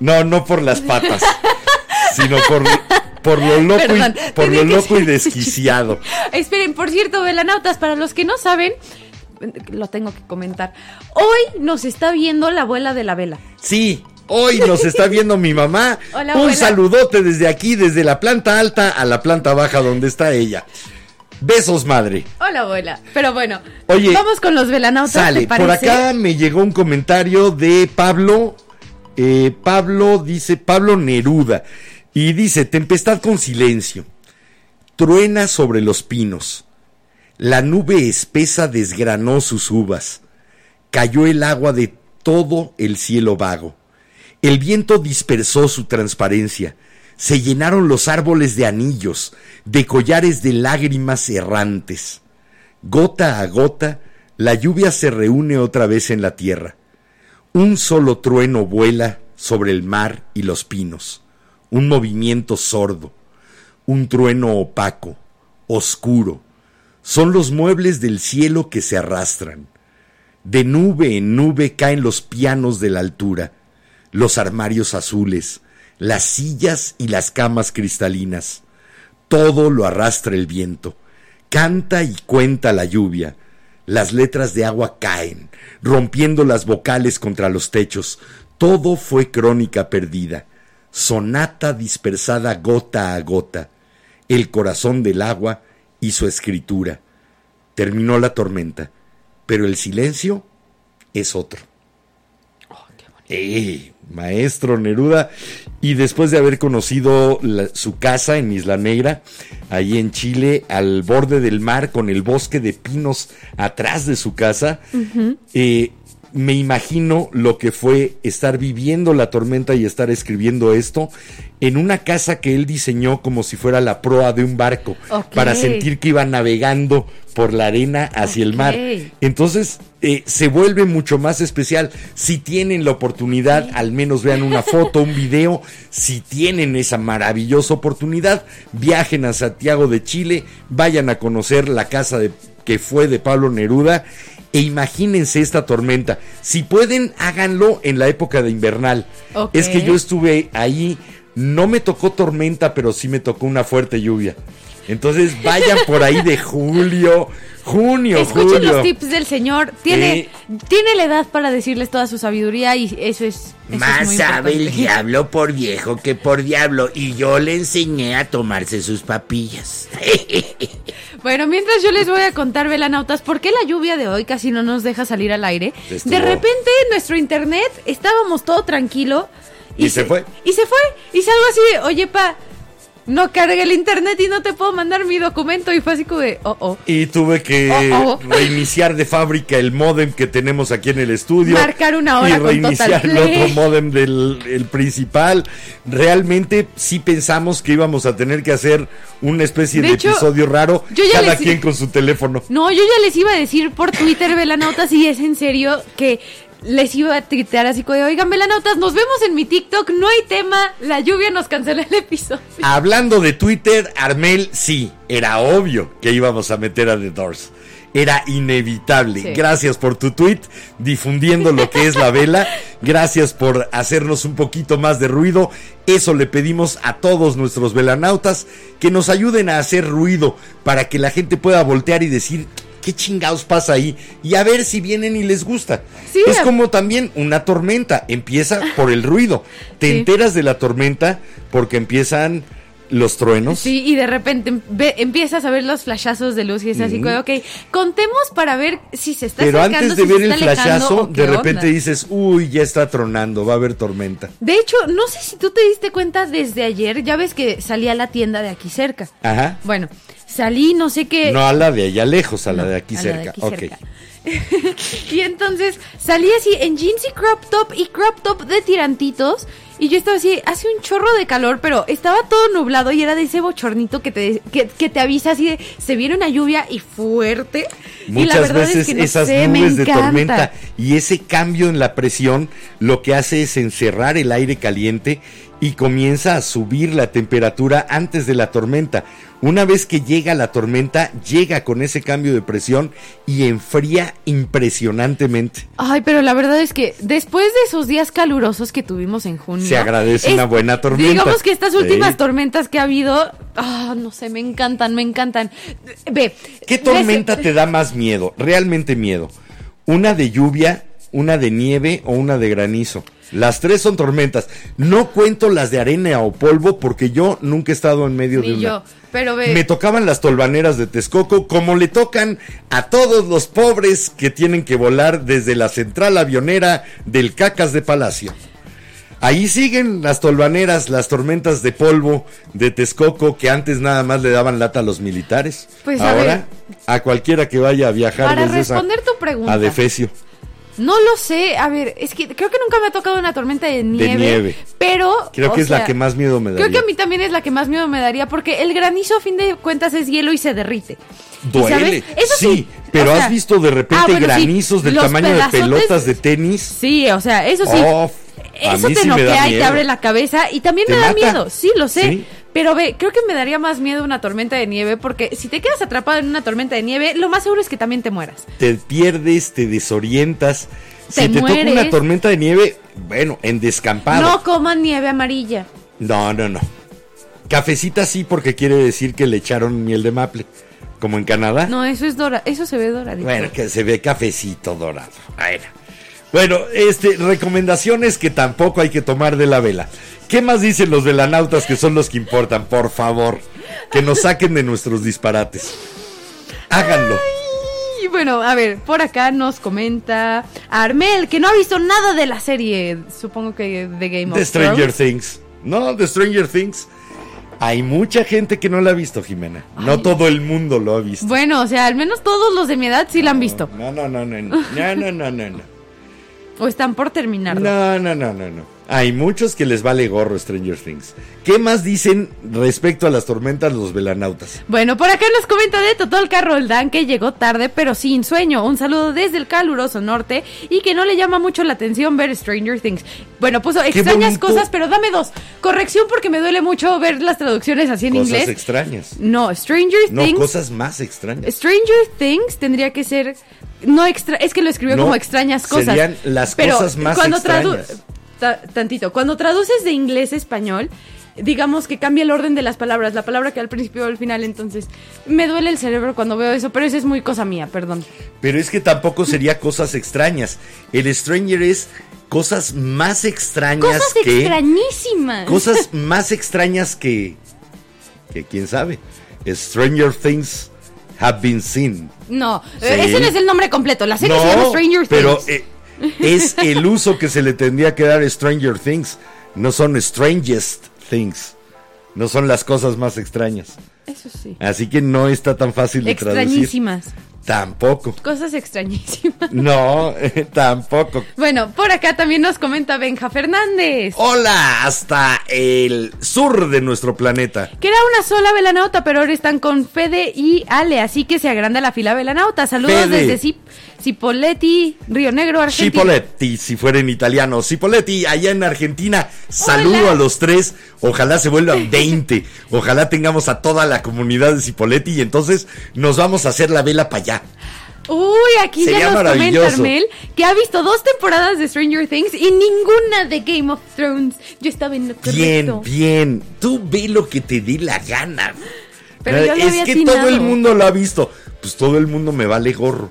No, no por las patas, sino por, por lo loco Perdón, y, por lo loco y desquiciado. Esperen, por cierto, velanautas, para los que no saben, lo tengo que comentar. Hoy nos está viendo la abuela de la vela. Sí, hoy nos está viendo mi mamá. Hola, Un abuela. saludote desde aquí, desde la planta alta a la planta baja donde está ella. Besos, madre. Hola, abuela. Pero bueno, Oye, vamos con los velanautas, Sale, ¿te por acá me llegó un comentario de Pablo. Eh, Pablo dice, Pablo Neruda. Y dice, tempestad con silencio. Truena sobre los pinos. La nube espesa desgranó sus uvas. Cayó el agua de todo el cielo vago. El viento dispersó su transparencia. Se llenaron los árboles de anillos, de collares de lágrimas errantes. Gota a gota, la lluvia se reúne otra vez en la tierra. Un solo trueno vuela sobre el mar y los pinos. Un movimiento sordo. Un trueno opaco, oscuro. Son los muebles del cielo que se arrastran. De nube en nube caen los pianos de la altura, los armarios azules, las sillas y las camas cristalinas. Todo lo arrastra el viento. Canta y cuenta la lluvia. Las letras de agua caen, rompiendo las vocales contra los techos. Todo fue crónica perdida, sonata dispersada gota a gota. El corazón del agua y su escritura. Terminó la tormenta, pero el silencio es otro. Eh, maestro Neruda. Y después de haber conocido la- su casa en Isla Negra, ahí en Chile, al borde del mar, con el bosque de pinos atrás de su casa, eh, me imagino lo que fue estar viviendo la tormenta y estar escribiendo esto en una casa que él diseñó como si fuera la proa de un barco, para sentir que iba navegando por la arena hacia el mar. Entonces eh, se vuelve mucho más especial. Si tienen la oportunidad, al menos vean una foto, un video. Si tienen esa maravillosa oportunidad, viajen a Santiago de Chile, vayan a conocer la casa de, que fue de Pablo Neruda. E imagínense esta tormenta. Si pueden, háganlo en la época de invernal. Es que yo estuve ahí, no me tocó tormenta, pero sí me tocó una fuerte lluvia. Entonces vayan por ahí de julio, junio, Escuchen julio. los tips del señor. Tiene, Eh. tiene la edad para decirles toda su sabiduría y eso es. eso es Más muy sabe el diablo por viejo que por diablo. Y yo le enseñé a tomarse sus papillas. Bueno, mientras yo les voy a contar, velanautas, por qué la lluvia de hoy casi no nos deja salir al aire. Estuvo- De repente, nuestro internet, estábamos todo tranquilo. Y se fue. Y se fue. Y salgo así de, oye, pa, no cargué el internet y no te puedo mandar mi documento. Y fue así como de, oh, oh. Y tuve que Oh, oh. reiniciar de fábrica el modem que tenemos aquí en el estudio. Marcar una hora Y con reiniciar Total el otro modem del el principal. Realmente sí pensamos que íbamos a tener que hacer una especie de, De hecho, episodio raro. yo ya Cada les- quien con su teléfono. No, yo ya les iba a decir por Twitter, velanautas, y es en serio que les iba a tuitear así como de, oigan, velanautas, nos vemos en mi TikTok, no hay tema, la lluvia nos cancela el episodio. Hablando de Twitter, Armel, sí, era obvio que íbamos a meter a The Doors. Era inevitable. Sí. Gracias por tu tweet, difundiendo lo que es la vela. Gracias por hacernos un poquito más de ruido. Eso le pedimos a todos nuestros velanautas que nos ayuden a hacer ruido para que la gente pueda voltear y decir qué chingados pasa ahí y a ver si vienen y les gusta. Sí, es como también una tormenta, empieza por el ruido. Te Sí. enteras de la tormenta porque empiezan los truenos. Sí, y de repente em- ve- empiezas a ver los flashazos de luz y es así como, ok, contemos para ver si se está Pero acercando, antes de si ver el flashazo, de repente onda. dices, uy, ya está tronando, va a haber tormenta. De hecho, no sé si tú te diste cuenta desde ayer, ya ves que salí a la tienda de aquí cerca. Ajá. Bueno, salí, no sé qué... No a la de allá lejos, a la de aquí a la de cerca. aquí ok. cerca. y entonces salí así en jeans y crop top y crop top de tirantitos. Y yo estaba así, hace un chorro de calor, pero estaba todo nublado y era de ese bochornito que te, que, que te avisa así de, se viene una lluvia y fuerte. y la Muchas verdad veces es que no esas sé, me nubes de tormenta y ese cambio en la presión lo que hace es encerrar el aire caliente y comienza a subir la temperatura antes de la tormenta. Una vez que llega la tormenta, llega con ese cambio de presión y enfría impresionantemente. Ay, pero la verdad es que después de esos días calurosos que tuvimos en junio. Se agradece una buena tormenta. Digamos que estas últimas Sí. tormentas que ha habido, ah, no sé, me encantan, me encantan. Ve. ¿Qué ves- tormenta te da más miedo? Realmente miedo. ¿Una de lluvia, una de nieve o una de granizo? Las tres son tormentas. No cuento las de arena o polvo porque yo nunca he estado en medio de una. yo, pero ve. Me tocaban las tolvaneras de Texcoco como le tocan a todos los pobres que tienen que volar desde la central avionera del Cacas de Palacio. Ahí siguen las tolvaneras, las tormentas de polvo de Texcoco que antes nada más le daban lata a los militares. Pues, a Ahora a cualquiera que vaya a viajar Para desde esa- responder tu pregunta. a Defecio. No lo sé, a ver, es que creo que nunca me ha tocado una tormenta de nieve. nieve. Pero. Creo que es la que más miedo me daría. Creo que a mí también es la que más miedo me daría porque el granizo a fin de cuentas es hielo y se derrite. ¿Y Duele. Eso sí. sí, pero sea, has visto de repente ah, bueno, sí, granizos del tamaño de pelotas de tenis. Sí, o sea, eso sí. Oh, Eso te sí noquea y te abre la cabeza y también me da mata. miedo, sí, lo sé. Sí. Pero ve, creo que me daría más miedo una tormenta de nieve porque si te quedas atrapado en una tormenta de nieve, lo más seguro es que también te mueras. te pierdes, te desorientas. Te si te toca una tormenta de nieve, bueno, en descampado. No coman nieve amarilla. no, no, no. Cafecita sí porque quiere decir que le echaron miel de maple, como en Canadá. No, eso es dora, eso se ve doradito. Bueno, que se ve cafecito dorado. Bueno, bueno, este, recomendaciones que tampoco hay que tomar de la vela. ¿Qué más dicen los velanautas que son los que importan? Por favor, que nos saquen de nuestros disparates. Háganlo. Bueno, a ver, por acá nos comenta Armel, que no ha visto nada de la serie, supongo que de Game of The Stranger Things. No, de Stranger Things. Hay mucha gente que no la ha visto, Jimena. No todo el mundo lo ha visto. Bueno, o sea, al menos todos los de mi edad sí la han visto. No, no, no, no, no, no, no, no. no. O están por terminarlo. No, no, no, no, no. Hay muchos que les vale gorro Stranger Things. ¿Qué más dicen respecto a las tormentas los velanautas? Bueno, por acá nos comenta de Totol Roldán que llegó tarde pero sin sueño. Un saludo desde el caluroso norte y que no le llama mucho la atención ver Stranger Things. Bueno, puso extrañas cosas, pero dame dos. Corrección porque me duele mucho ver las traducciones así en Cosas inglés. extrañas. No, Stranger No, Things. cosas más extrañas. Stranger Things tendría que ser no extra, es que lo escribió No, como extrañas cosas. serían las Pero cosas más cuando extrañas. Ta- tantito, cuando traduces de inglés a español, digamos que cambia el orden de las palabras, la palabra que al principio o al final, entonces me duele el cerebro cuando veo eso, pero eso es muy cosa mía, perdón. Pero es que tampoco sería cosas extrañas. El Stranger es cosas más extrañas Cosas que. extrañísimas. Cosas más extrañas que. que quién sabe. Stranger Things have been seen. No, Sí. ese no es el nombre completo, la serie se llama Stranger pero Things. eh, es el uso que se le tendría que dar a Stranger Things. No son strangest things. No son las cosas más extrañas. Eso sí. Así que no está tan fácil de traducir. Extrañísimas. Tampoco. Cosas extrañísimas. No, eh, tampoco. Bueno, por acá también nos comenta Benja Fernández. Hola, hasta el sur de nuestro planeta. Que era una sola velanauta, pero ahora están con Fede y Ale, así que se agranda la fila velanauta. Saludos Fede. desde Cip- Cipoletti, Río Negro, Argentina. Cipoletti, si fuera en italiano. Cipoletti, allá en Argentina. Saludo Hola. a los tres. Ojalá se vuelvan 20. Ojalá tengamos a toda la comunidad de Cipoletti y entonces nos vamos a hacer la vela para allá. Uy, aquí Sería ya nos comenta. Armel que ha visto dos temporadas de Stranger Things y ninguna de Game of Thrones. Yo estaba en lo Bien, correcto. bien. Tú ve lo que te dé la gana. Pero yo lo es había que atinado. todo el mundo lo ha visto. Pues todo el mundo me vale gorro.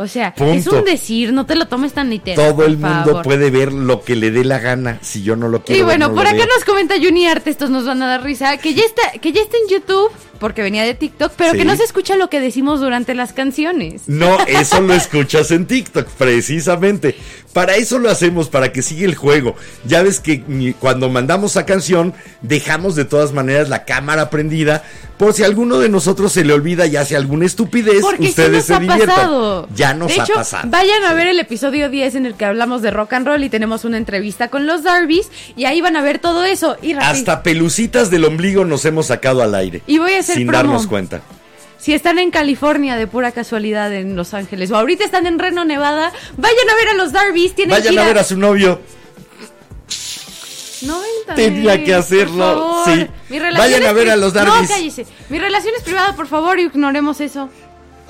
O sea, es un decir, no te lo tomes tan literal. Todo el mundo favor. puede ver lo que le dé la gana. Si yo no lo quiero. Y ver, bueno, no por acá veo. nos comenta Juni Arte, estos nos van a dar risa, que ya está, que ya está en YouTube, porque venía de TikTok, pero Sí. que no se escucha lo que decimos durante las canciones. No, eso lo escuchas en TikTok, precisamente. Para eso lo hacemos, para que siga el juego. Ya ves que cuando mandamos a canción, dejamos de todas maneras la cámara prendida, por si a alguno de nosotros se le olvida y hace alguna estupidez, Porque sí ustedes nos se ha diviertan. pasado. Ya nos de ha hecho, pasado. Vayan a ver el episodio 10 en el que hablamos de rock and roll y tenemos una entrevista con los Darby's y ahí van a ver todo eso. Y Hasta pelucitas del ombligo nos hemos sacado al aire. Y voy a hacer Sin promo. darnos cuenta. si están en California de pura casualidad en Los Ángeles o ahorita están en Reno, Nevada, vayan a ver a los Darby's. Tienen Vayan ir a ver a su novio. No Tenía eh, que hacerlo, sí. Vayan a ver a los No, cállese. Mi relación es privada, por favor, ignoremos eso.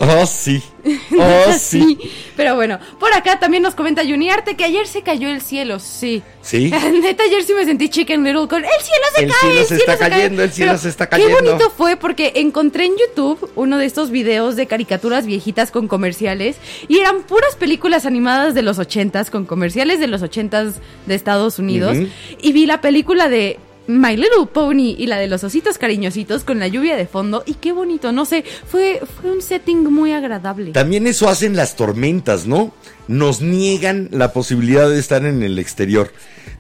Oh, sí. Oh, sí. Pero bueno, por acá también nos comenta Juniarte que ayer se cayó el cielo, sí. Sí. Neta, ayer sí me sentí chicken little con el cielo se El cae, cielo el se cielo está cae". cayendo, el cielo Pero se está Qué cayendo. bonito fue porque encontré en YouTube uno de estos videos de caricaturas viejitas con comerciales y eran puras películas animadas de los ochentas con comerciales de los ochentas de Estados Unidos y vi la película de My Little Pony y la de los ositos cariñositos con la lluvia de fondo y qué bonito, no sé, fue, fue un setting muy agradable. También eso hacen las tormentas, ¿no? Nos niegan la posibilidad de estar en el exterior.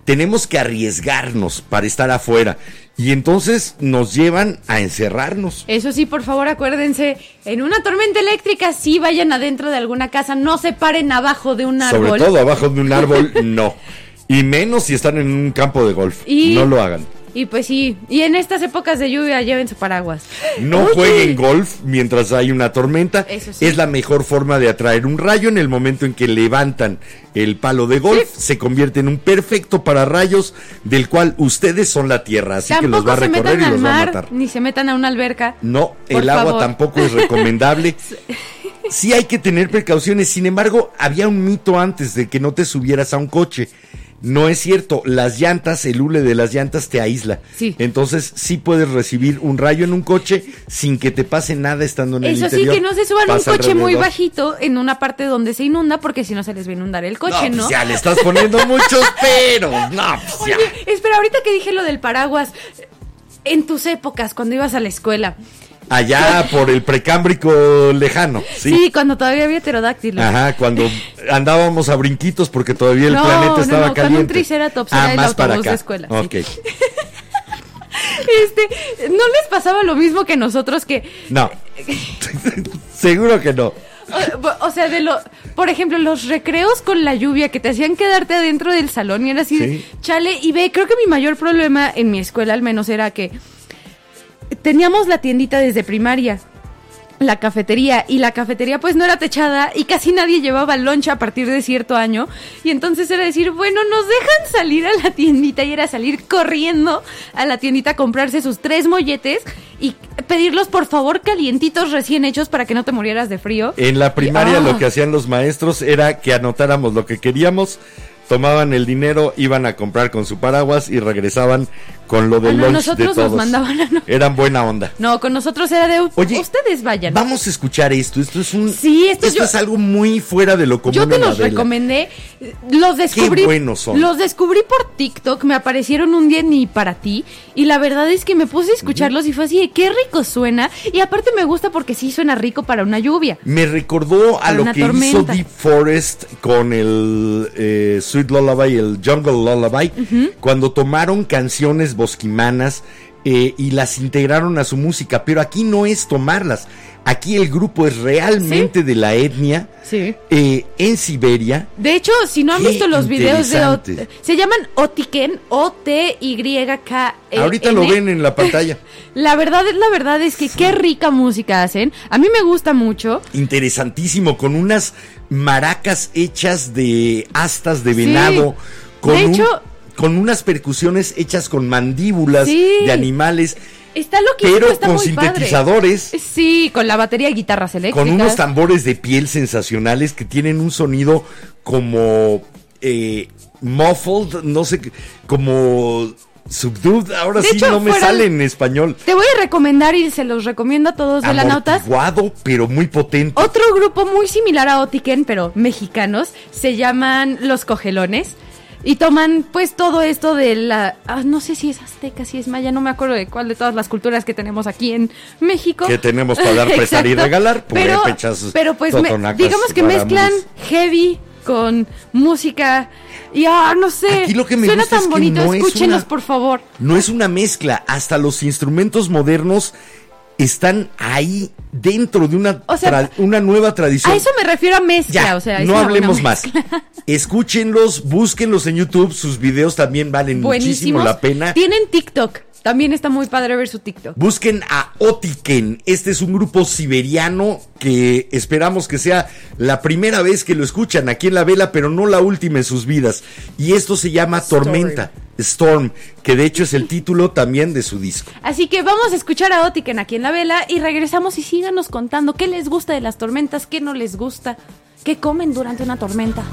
Tenemos que arriesgarnos para estar afuera. Y entonces nos llevan a encerrarnos. Eso sí, por favor, acuérdense, en una tormenta eléctrica sí vayan adentro de alguna casa, no se paren abajo de un árbol. Sobre todo abajo de un árbol, no. Y menos si están en un campo de golf. Y- No lo hagan. Y pues sí, y en estas épocas de lluvia lleven su paraguas. No Oye, jueguen golf mientras hay una tormenta. Eso sí. Es la mejor forma de atraer un rayo en el momento en que levantan el palo de golf. Se convierte en un perfecto pararrayos del cual ustedes son la tierra. Así que los va a recorrer y los va a matar. ni se metan a una alberca. No, el agua tampoco es recomendable. Sí hay que tener precauciones. Sin embargo, había un mito antes de que no te subieras a un coche. No es cierto, las llantas, el hule de las llantas te aísla. Sí. Entonces sí puedes recibir un rayo en un coche sin que te pase nada estando en el Eso sí, interior. que no se suban un coche muy bajito en una parte donde se inunda, porque si no se les va a inundar el coche, No, ¿no? pues ya le estás poniendo muchos peros. No, pues ya. Oye, espera, ahorita que dije lo del paraguas, en tus épocas, cuando ibas a la escuela, Allá por el precámbrico lejano, Sí, ¿sí? cuando todavía había pterodáctilos. Ajá, cuando andábamos a brinquitos porque todavía el No, planeta no, estaba no, con un caliente. triceratops ah, era el más para acá. de escuela, sí. Ok. Este, ¿no les pasaba lo mismo que nosotros que No. Seguro que no. O, o sea, de lo, por ejemplo, los recreos con la lluvia que te hacían quedarte adentro del salón y era así, Sí. chale, y ve, creo que mi mayor problema en mi escuela al menos era que teníamos la tiendita desde primaria, la cafetería, y la cafetería pues no era techada y casi nadie llevaba loncha a partir de cierto año, y entonces era decir, bueno, nos dejan salir a la tiendita y era salir corriendo a la tiendita a comprarse sus tres molletes y pedirlos por favor calientitos recién hechos para que no te murieras de frío. En la primaria Y- ah. lo que hacían los maestros era que anotáramos lo que queríamos, tomaban el dinero, iban a comprar con su paraguas y regresaban con lo del Ah, no, nosotros de nos mandaban a no- Eran buena onda. No, con nosotros era de Oye, ustedes vayan. Vamos a escuchar esto. Esto es un. Sí, esto yo- es algo muy fuera de lo común. Yo te los recomendé. Los descubrí. buenos son. Los descubrí por TikTok. Me aparecieron un día ni para ti. Y la verdad es que me puse a escucharlos y fue así de qué rico suena. Y aparte me gusta porque sí suena rico para una lluvia. Me recordó a lo que hizo tormenta. Deep Forest con el eh, Sweet Lullaby, el Jungle Lullaby, cuando tomaron canciones bosquimanas eh, y las integraron a su música. Pero aquí no es tomarlas. Aquí el grupo es realmente de la etnia Sí. eh, en Siberia. De hecho, si no han Qué visto los videos de Ot- se llaman Otiken, O T Y K E Ahorita lo ven en la pantalla. La verdad, la verdad es que qué rica música hacen. A mí me gusta mucho. interesantísimo, con unas maracas hechas de astas de venado, con, De un- hecho- con unas percusiones hechas con mandíbulas Sí. de animales, Está loquísimo, pero está con muy padre. sintetizadores, Sí, con la batería y guitarras eléctricas. con unos tambores de piel sensacionales que tienen un sonido como eh, muffled, no sé, como subdued, ahora De sí hecho, no me fueron- sale en español. Te voy a recomendar y se los recomiendo a todos de la nautas. Pero muy potente. Otro grupo muy similar a Otiken, pero mexicanos, se llaman Los Cogelones. Y toman pues todo esto de la... ah, no sé si es azteca, si es maya, no me acuerdo de cuál de todas las culturas que tenemos aquí en México. Que tenemos para dar, prestar y regalar, Pero, pero pues me- digamos que mezclan heavy con música y ah, no sé. Aquí lo que me Suena gusta tan es que bonito, no es escúchenos una- por favor. No es una mezcla, hasta los instrumentos modernos están ahí dentro de una, O sea, tra- una nueva tradición. A eso me refiero a mezcla, ya, o sea, no hablemos más. Escúchenlos, búsquenlos en YouTube, sus videos también valen muchísimo la pena. Tienen TikTok. También está muy padre ver su TikTok. Busquen a Otiken. Este es un grupo siberiano que esperamos que sea la primera vez que lo escuchan aquí en la vela, pero no la última en sus vidas. Y esto se llama Tormenta, Storm, que de hecho es el título también de su disco. Así que vamos a escuchar a Otiken aquí en la vela y regresamos y síganos contando qué les gusta de las tormentas, qué no les gusta, qué comen durante una tormenta.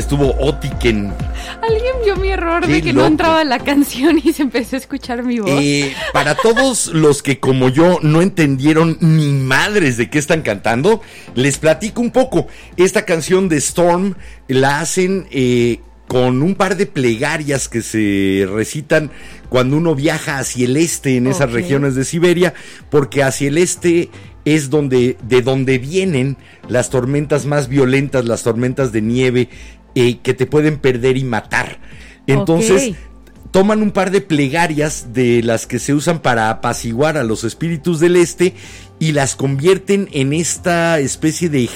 Estuvo Otiken. Alguien vio mi error Qué de que loco. no entraba la canción y se empezó a escuchar mi voz. Eh, para todos los que como yo no entendieron ni madres de qué están cantando, les platico un poco. Esta canción de Storm la hacen eh, con un par de plegarias que se recitan cuando uno viaja hacia el este en esas regiones de Siberia, porque hacia el este es donde de donde vienen las tormentas más violentas, las tormentas de nieve eh, que te pueden perder y matar. Entonces, toman un par de plegarias de las que se usan para apaciguar a los espíritus del este y las convierten en esta especie de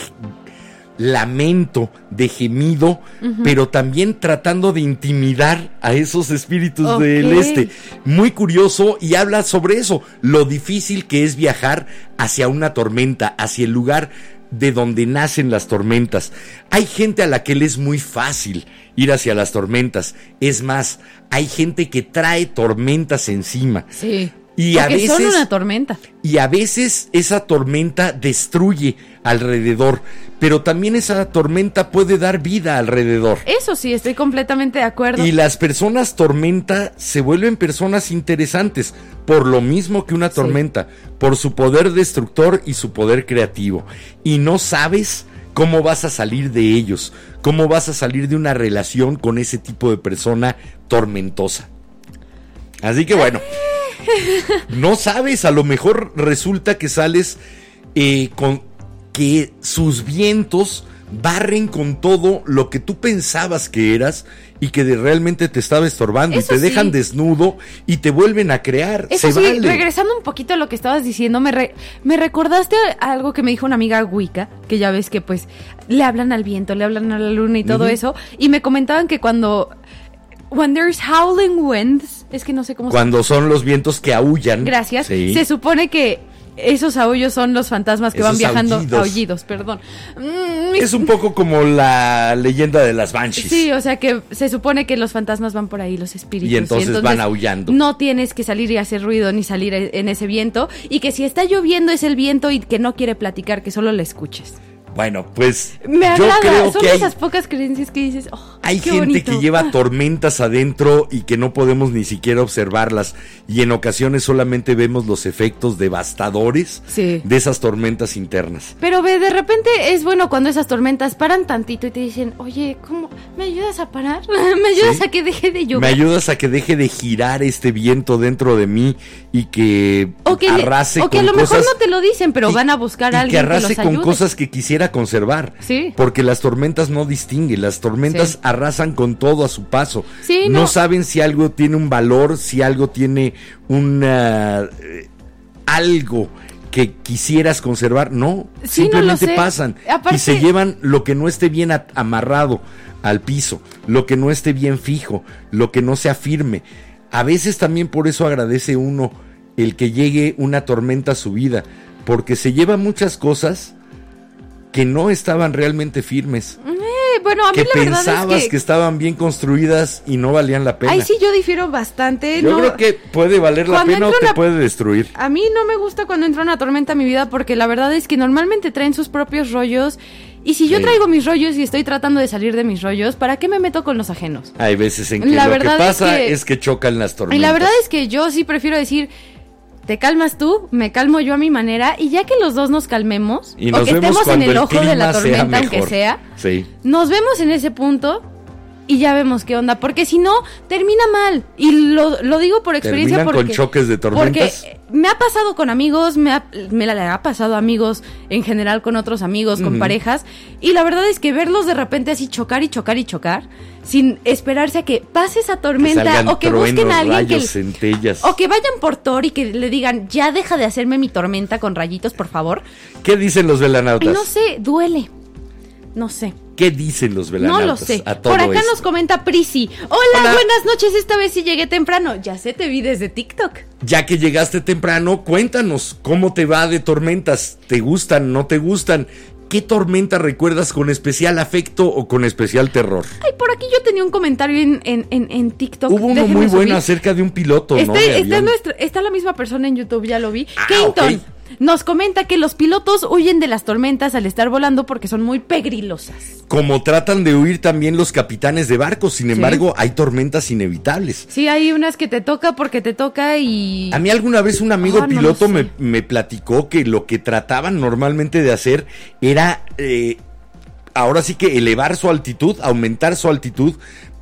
lamento, de gemido, pero también tratando de intimidar a esos espíritus del este. Muy curioso y habla sobre eso, lo difícil que es viajar hacia una tormenta, hacia el lugar de donde nacen las tormentas. Hay gente a la que le es muy fácil ir hacia las tormentas. Es más, hay gente que trae tormentas encima. sí. Y a Porque son veces una tormenta. y a veces esa tormenta destruye alrededor, pero también esa tormenta puede dar vida alrededor. Eso sí, estoy completamente de acuerdo. Y las personas tormenta se vuelven personas interesantes, por lo mismo que una Sí. tormenta, por su poder destructor y su poder creativo. Y no sabes cómo vas a salir de ellos, cómo vas a salir de una relación con ese tipo de persona tormentosa. Así que bueno, no sabes, a lo mejor resulta que sales eh, con que sus vientos barren con todo lo que tú pensabas que eras y que de- realmente te estaba estorbando Eso y te dejan desnudo y te vuelven a crear. Eso Se sí, vale. regresando un poquito a lo que estabas diciendo, me, re- me recordaste a algo que me dijo una amiga Wicca, que ya ves que pues le hablan al viento, le hablan a la luna y todo eso, y me comentaban que cuando... When there's howling winds, es que no sé cómo se Cuando son los vientos que aullan. Gracias. Sí. Se supone que esos aullos son los fantasmas que van Esos viajando. aullidos. Aullidos, perdón. Mm, Es un poco como la leyenda de las Banshees. Sí, o sea que se supone que los fantasmas van por ahí, los espíritus. Y entonces van aullando. No tienes que salir y hacer ruido ni salir en ese viento. Y que si está lloviendo es el viento y que no quiere platicar, que solo le escuches. Bueno, pues Me yo agrada. creo Son que hay, esas pocas creencias que dices, oh, hay qué gente bonito. que lleva tormentas adentro y que no podemos ni siquiera observarlas y en ocasiones solamente vemos los efectos devastadores Sí. de esas tormentas internas. Pero ve, de repente es bueno cuando esas tormentas paran tantito y te dicen, oye, ¿cómo? ¿Me ayudas a parar? ¿Me ayudas Sí. a que deje de llover? Me ayudas a que deje de girar este viento dentro de mí y que, O que, arrase o que a lo mejor cosas no te lo dicen, pero y- van a buscar a alguien que, arrase los con cosas que quisiera conservar. Sí. Porque las tormentas no distinguen, las tormentas Sí. arrasan con todo a su paso. Sí, no. no. saben si algo tiene un valor, si algo tiene una eh, algo que quisieras conservar, no, Sí, simplemente pasan Aparte- y se llevan lo que no esté bien amarrado al piso, lo que no esté bien fijo, lo que no sea firme. A veces también por eso agradece uno el que llegue una tormenta a su vida, porque se lleva muchas cosas que no estaban realmente firmes, Eh, bueno, a mí que la verdad pensabas es que... que... estaban bien construidas y no valían la pena. Ay, sí, yo difiero bastante. Yo no- creo que puede valer la pena o te una- puede destruir. A mí no me gusta cuando entra una tormenta a mi vida porque la verdad es que normalmente traen sus propios rollos. Y si yo Sí. traigo mis rollos y estoy tratando de salir de mis rollos, ¿para qué me meto con los ajenos? Hay veces en que La lo que verdad es pasa que- es que chocan las tormentas. Y la verdad es que yo sí prefiero decir, te calmas tú, me calmo yo a mi manera, y ya que los dos nos calmemos, y o nos que estemos en el ojo de la tormenta, aunque sea, Sí. nos vemos en ese punto y ya vemos qué onda, porque si no, termina mal. Y lo, lo digo por experiencia Terminan porque... con choques de tormentas. Porque me ha pasado con amigos, me, ha, me la ha pasado amigos en general con otros amigos, con parejas, y la verdad es que verlos de repente así chocar y chocar y chocar, sin esperarse a que pase esa tormenta o que busquen a alguien que... centellas. O que vayan por Thor y que le digan, ya deja de hacerme mi tormenta con rayitos, por favor. ¿Qué dicen los velanautas? no sé, duele. No sé. ¿Qué dicen los No velanautas? lo sé. A todo Por acá esto? nos comenta Prisi. Hola, Hola. buenas noches. Esta vez sí llegué temprano. Ya sé, te vi desde TikTok. Ya que llegaste temprano, cuéntanos cómo te va de tormentas. ¿Te gustan, no te gustan? ¿Qué tormenta recuerdas con especial afecto o con especial terror? Ay, por aquí yo tenía un comentario en, en, en, en TikTok. Hubo uno muy bueno acerca de un piloto, Está, ¿no? Está, avión. nuestra- está la misma persona en YouTube, ya lo vi. Ah, Kenton. Nos comenta que los pilotos huyen de las tormentas al estar volando porque son muy pegrilosas. Como tratan de huir también los capitanes de barcos, sin embargo, hay tormentas inevitables. Sí, hay unas que te toca porque te toca y... A mí alguna vez un amigo Ah, piloto me, me platicó que lo que trataban normalmente de hacer era, eh, ahora sí que elevar su altitud, aumentar su altitud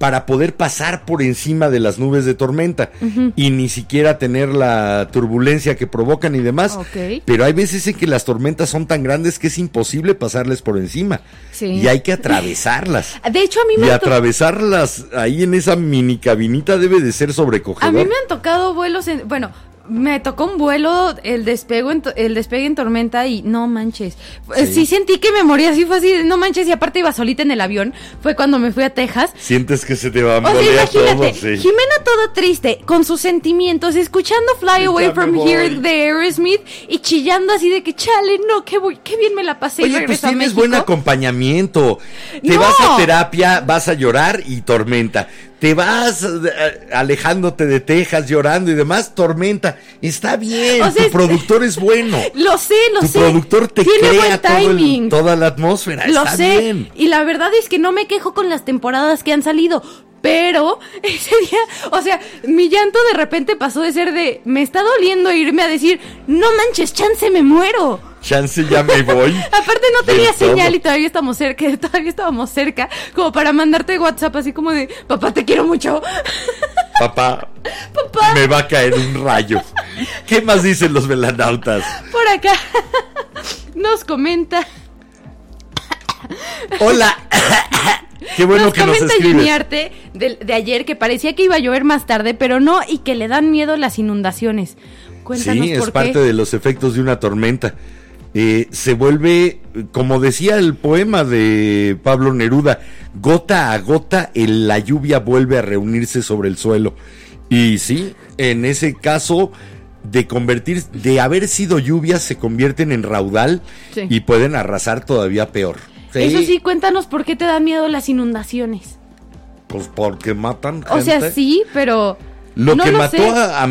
para poder pasar por encima de las nubes de tormenta y ni siquiera tener la turbulencia que provocan y demás. Pero hay veces en que las tormentas son tan grandes que es imposible pasarles por encima Sí. y hay que atravesarlas. De hecho, a mí Y me han to- atravesarlas ahí en esa mini cabinita debe de ser sobrecogedor. A mí me han tocado vuelos en, bueno, me tocó un vuelo, el despego en to- el despegue en tormenta y no manches. Eh, Sí. Sí. sentí que me moría, así fue así, de, no manches, y aparte iba solita en el avión. Fue cuando me fui a Texas. Sientes que se te va a O sea, todo, imagínate, sí. Jimena todo triste, con sus sentimientos, escuchando Fly Away From voy. Here de Aerosmith y chillando así de que, chale, no, qué, bu- qué bien me la pasé. y Oye, pues regreso a tienes México". buen acompañamiento. Te No. vas a terapia, vas a llorar y tormenta. Te vas eh, alejándote de Texas, llorando y demás, tormenta. Está bien, O sea, tu productor es bueno. Lo sé, lo Tu sé. productor te Tiene crea todo el- toda la atmósfera. Lo Está sé. bien. Y la verdad es que no me quejo con las temporadas que han salido. Pero ese día, o sea, mi llanto de repente pasó de ser de me está doliendo irme a decir, no manches, chance, me muero. Chance ya me voy. Aparte no tenía todo. señal y todavía estamos cerca, todavía estábamos cerca, como para mandarte WhatsApp así como de, papá, te quiero mucho. Papá, papá, me va a caer un rayo. ¿Qué más dicen los velanautas? por acá. Nos comenta, Hola. Qué bueno nos que nos comenta. Juniarte de, de ayer que parecía que iba a llover más tarde, pero no, y que le dan miedo las inundaciones. Cuéntanos Sí, por es qué. parte de los efectos de una tormenta. Eh, se vuelve, como decía el poema de Pablo Neruda, gota a gota el- la lluvia vuelve a reunirse sobre el suelo. Y sí, en ese caso de convertir, de haber sido lluvia, se convierten en raudal Sí. y pueden arrasar todavía peor. Eso sí, cuéntanos por qué te dan miedo las inundaciones. Pues porque matan O sea, gente. sí, pero... Lo no que lo mató a, a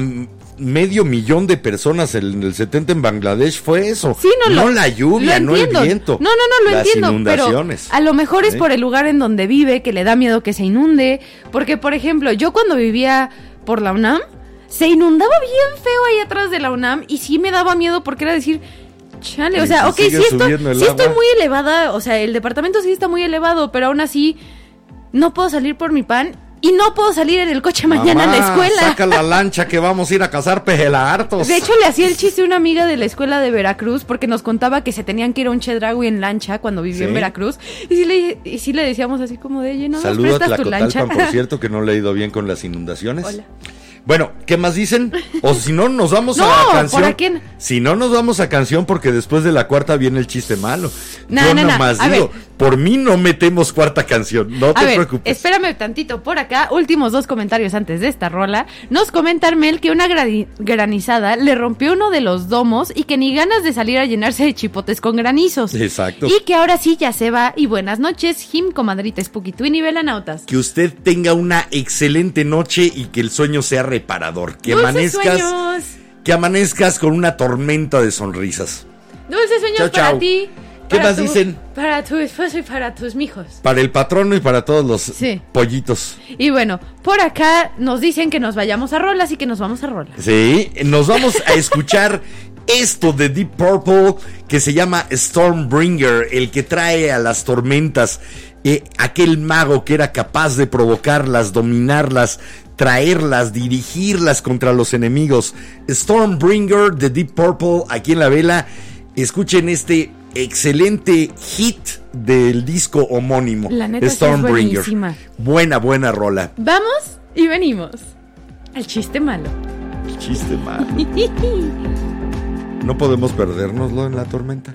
medio millón de personas en el 70 en Bangladesh fue eso. Sí, no, lo- la lluvia, lo no el viento. No, no, no, lo las entiendo. inundaciones. Pero a lo mejor es por el lugar en donde vive, que le da miedo que se inunde. Porque, por ejemplo, yo cuando vivía por la UNAM, se inundaba bien feo ahí atrás de la UNAM y sí me daba miedo porque era decir, chale, Y o sea, si ok, sí, estoy, sí muy elevada, o sea, el departamento sí está muy elevado, pero aún así no puedo salir por mi pan y no puedo salir en el coche mañana a la escuela. Saca la lancha que vamos a ir a cazar pejelagartos. De hecho, le hacía el chiste a una amiga de la escuela de Veracruz porque nos contaba que se tenían que ir a un Chedraui en lancha cuando vivió Sí. en Veracruz. Y sí, le, y sí le decíamos así como de, oye, ¿no nos a tu lancha? Por cierto, que no le ha ido bien con las inundaciones. Hola. Bueno, ¿qué más dicen? O si no, nos vamos No, a ¿por canción. a quién? Si no, nos vamos a canción porque después de la cuarta viene el chiste malo. No, Yo no, no, nomás a digo, ver. por mí no metemos cuarta canción, no A te ver, preocupes. espérame tantito por acá. Últimos dos comentarios antes de esta rola. Nos comenta Armel que una grani- granizada le rompió uno de los domos y que ni ganas de salir a llenarse de chipotes con granizos. Exacto. Y que ahora sí ya se va. Y buenas noches, Jim, comadrita Spooky Twin y Velanautas. Que usted tenga una excelente noche y que el sueño sea reparador. Que Dulces amanezcas, sueños. que amanezcas con una tormenta de sonrisas. Dulces sueños Chao, para chao. ti. ¿Qué para más tu- dicen? Para tu esposo y para tus mijos. Para el patrono y para todos los Sí. pollitos. Y bueno, por acá nos dicen que nos vayamos a rolas y que nos vamos a rolas. Sí, nos vamos a escuchar esto de Deep Purple que se llama Stormbringer, el que trae a las tormentas, eh, aquel mago que era capaz de provocarlas, dominarlas, traerlas, dirigirlas contra los enemigos. Stormbringer de Deep Purple aquí en la vela. Escuchen este excelente hit del disco homónimo. La neta sí es Stormbringer. Buena, buena rola. Vamos y venimos. Al chiste malo. Chiste mal. No podemos perdernoslo en la tormenta.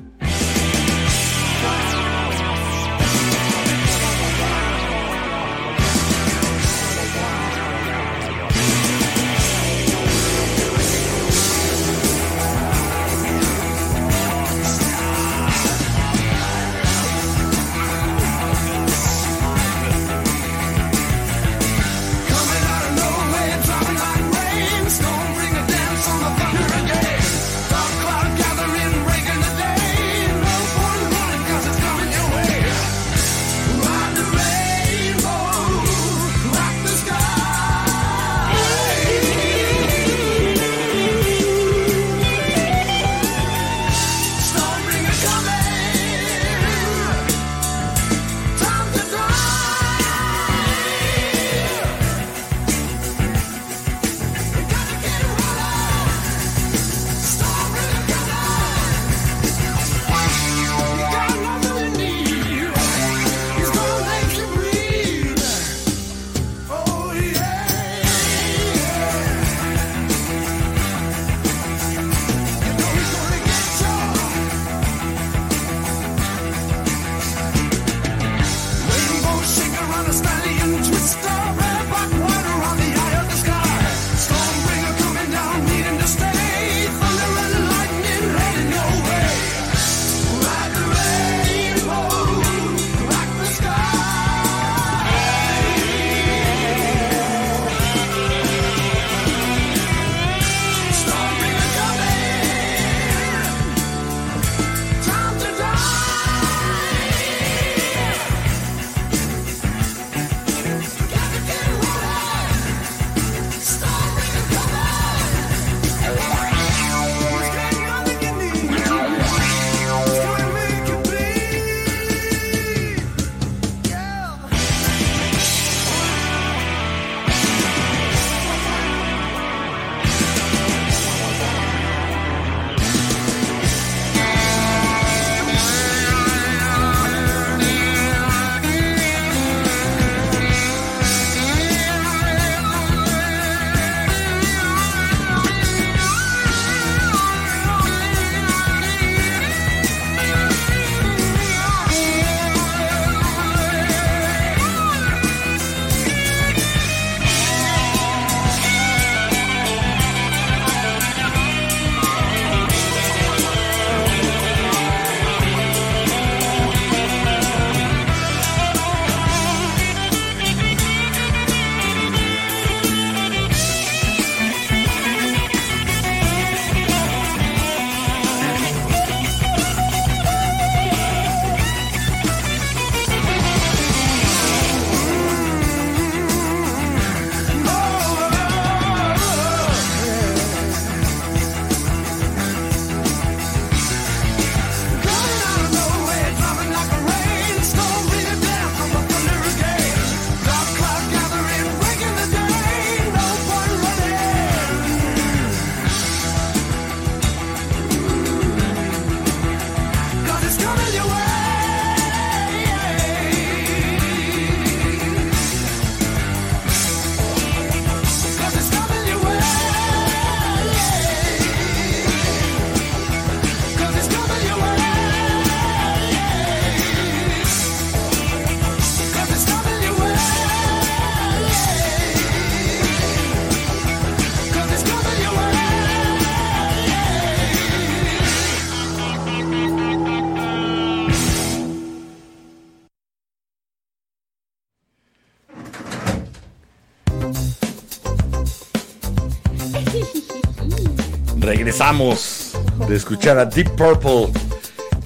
De escuchar a Deep Purple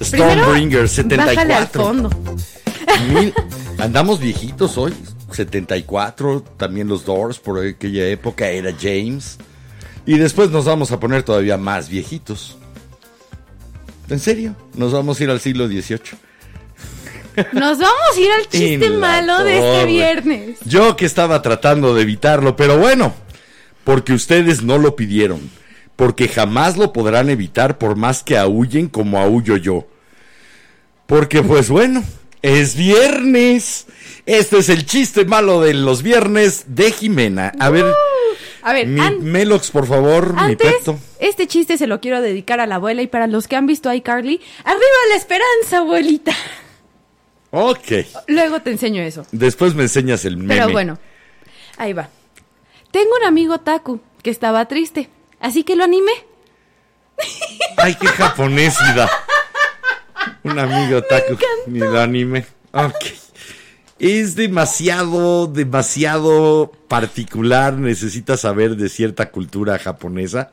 Stormbringer bájale al 74. fondo. Mil- andamos viejitos hoy. 74, también los Doors por aquella época era James. Y después nos vamos a poner todavía más viejitos. ¿En serio? Nos vamos a ir al siglo XVIII. Nos vamos a ir al chiste malo de este viernes. Yo que estaba tratando de evitarlo, pero bueno, porque ustedes no lo pidieron, porque jamás lo podrán evitar por más que aúllen como aullo yo. Porque pues bueno, es viernes. Este es el chiste malo de los viernes de Jimena. A ver, A ver, mi Melox, por favor, mi peto. este chiste se lo quiero dedicar a la abuela y para los que han visto a iCarly, ¡arriba la esperanza, abuelita! Ok, Luego te enseño eso. después me enseñas el meme. Pero bueno, ahí va. Tengo un amigo Taku que estaba triste, así que lo animé. Ay, qué japonésida. Un amigo taco. Ni lo anime. Ok. Es demasiado, demasiado particular. Necesitas saber de cierta cultura japonesa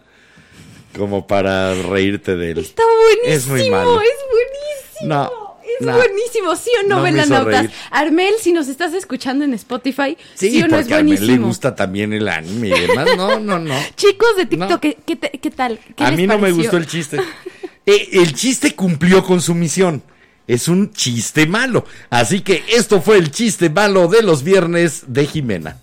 como para reírte de él. Está buenísimo, Es muy malo. es buenísimo. No, es buenísimo, ¿sí o no, No reír. Armel, si nos estás escuchando en Spotify, sí, Sí, o no es porque a buenísimo. le gusta también el anime y demás. No, no, no. Chicos de TikTok, No. ¿qué, qué tal? ¿Qué A les mí no me gustó el chiste. Eh, el chiste cumplió con su misión. Es un chiste malo. Así que esto fue el chiste malo de los viernes de Jimena.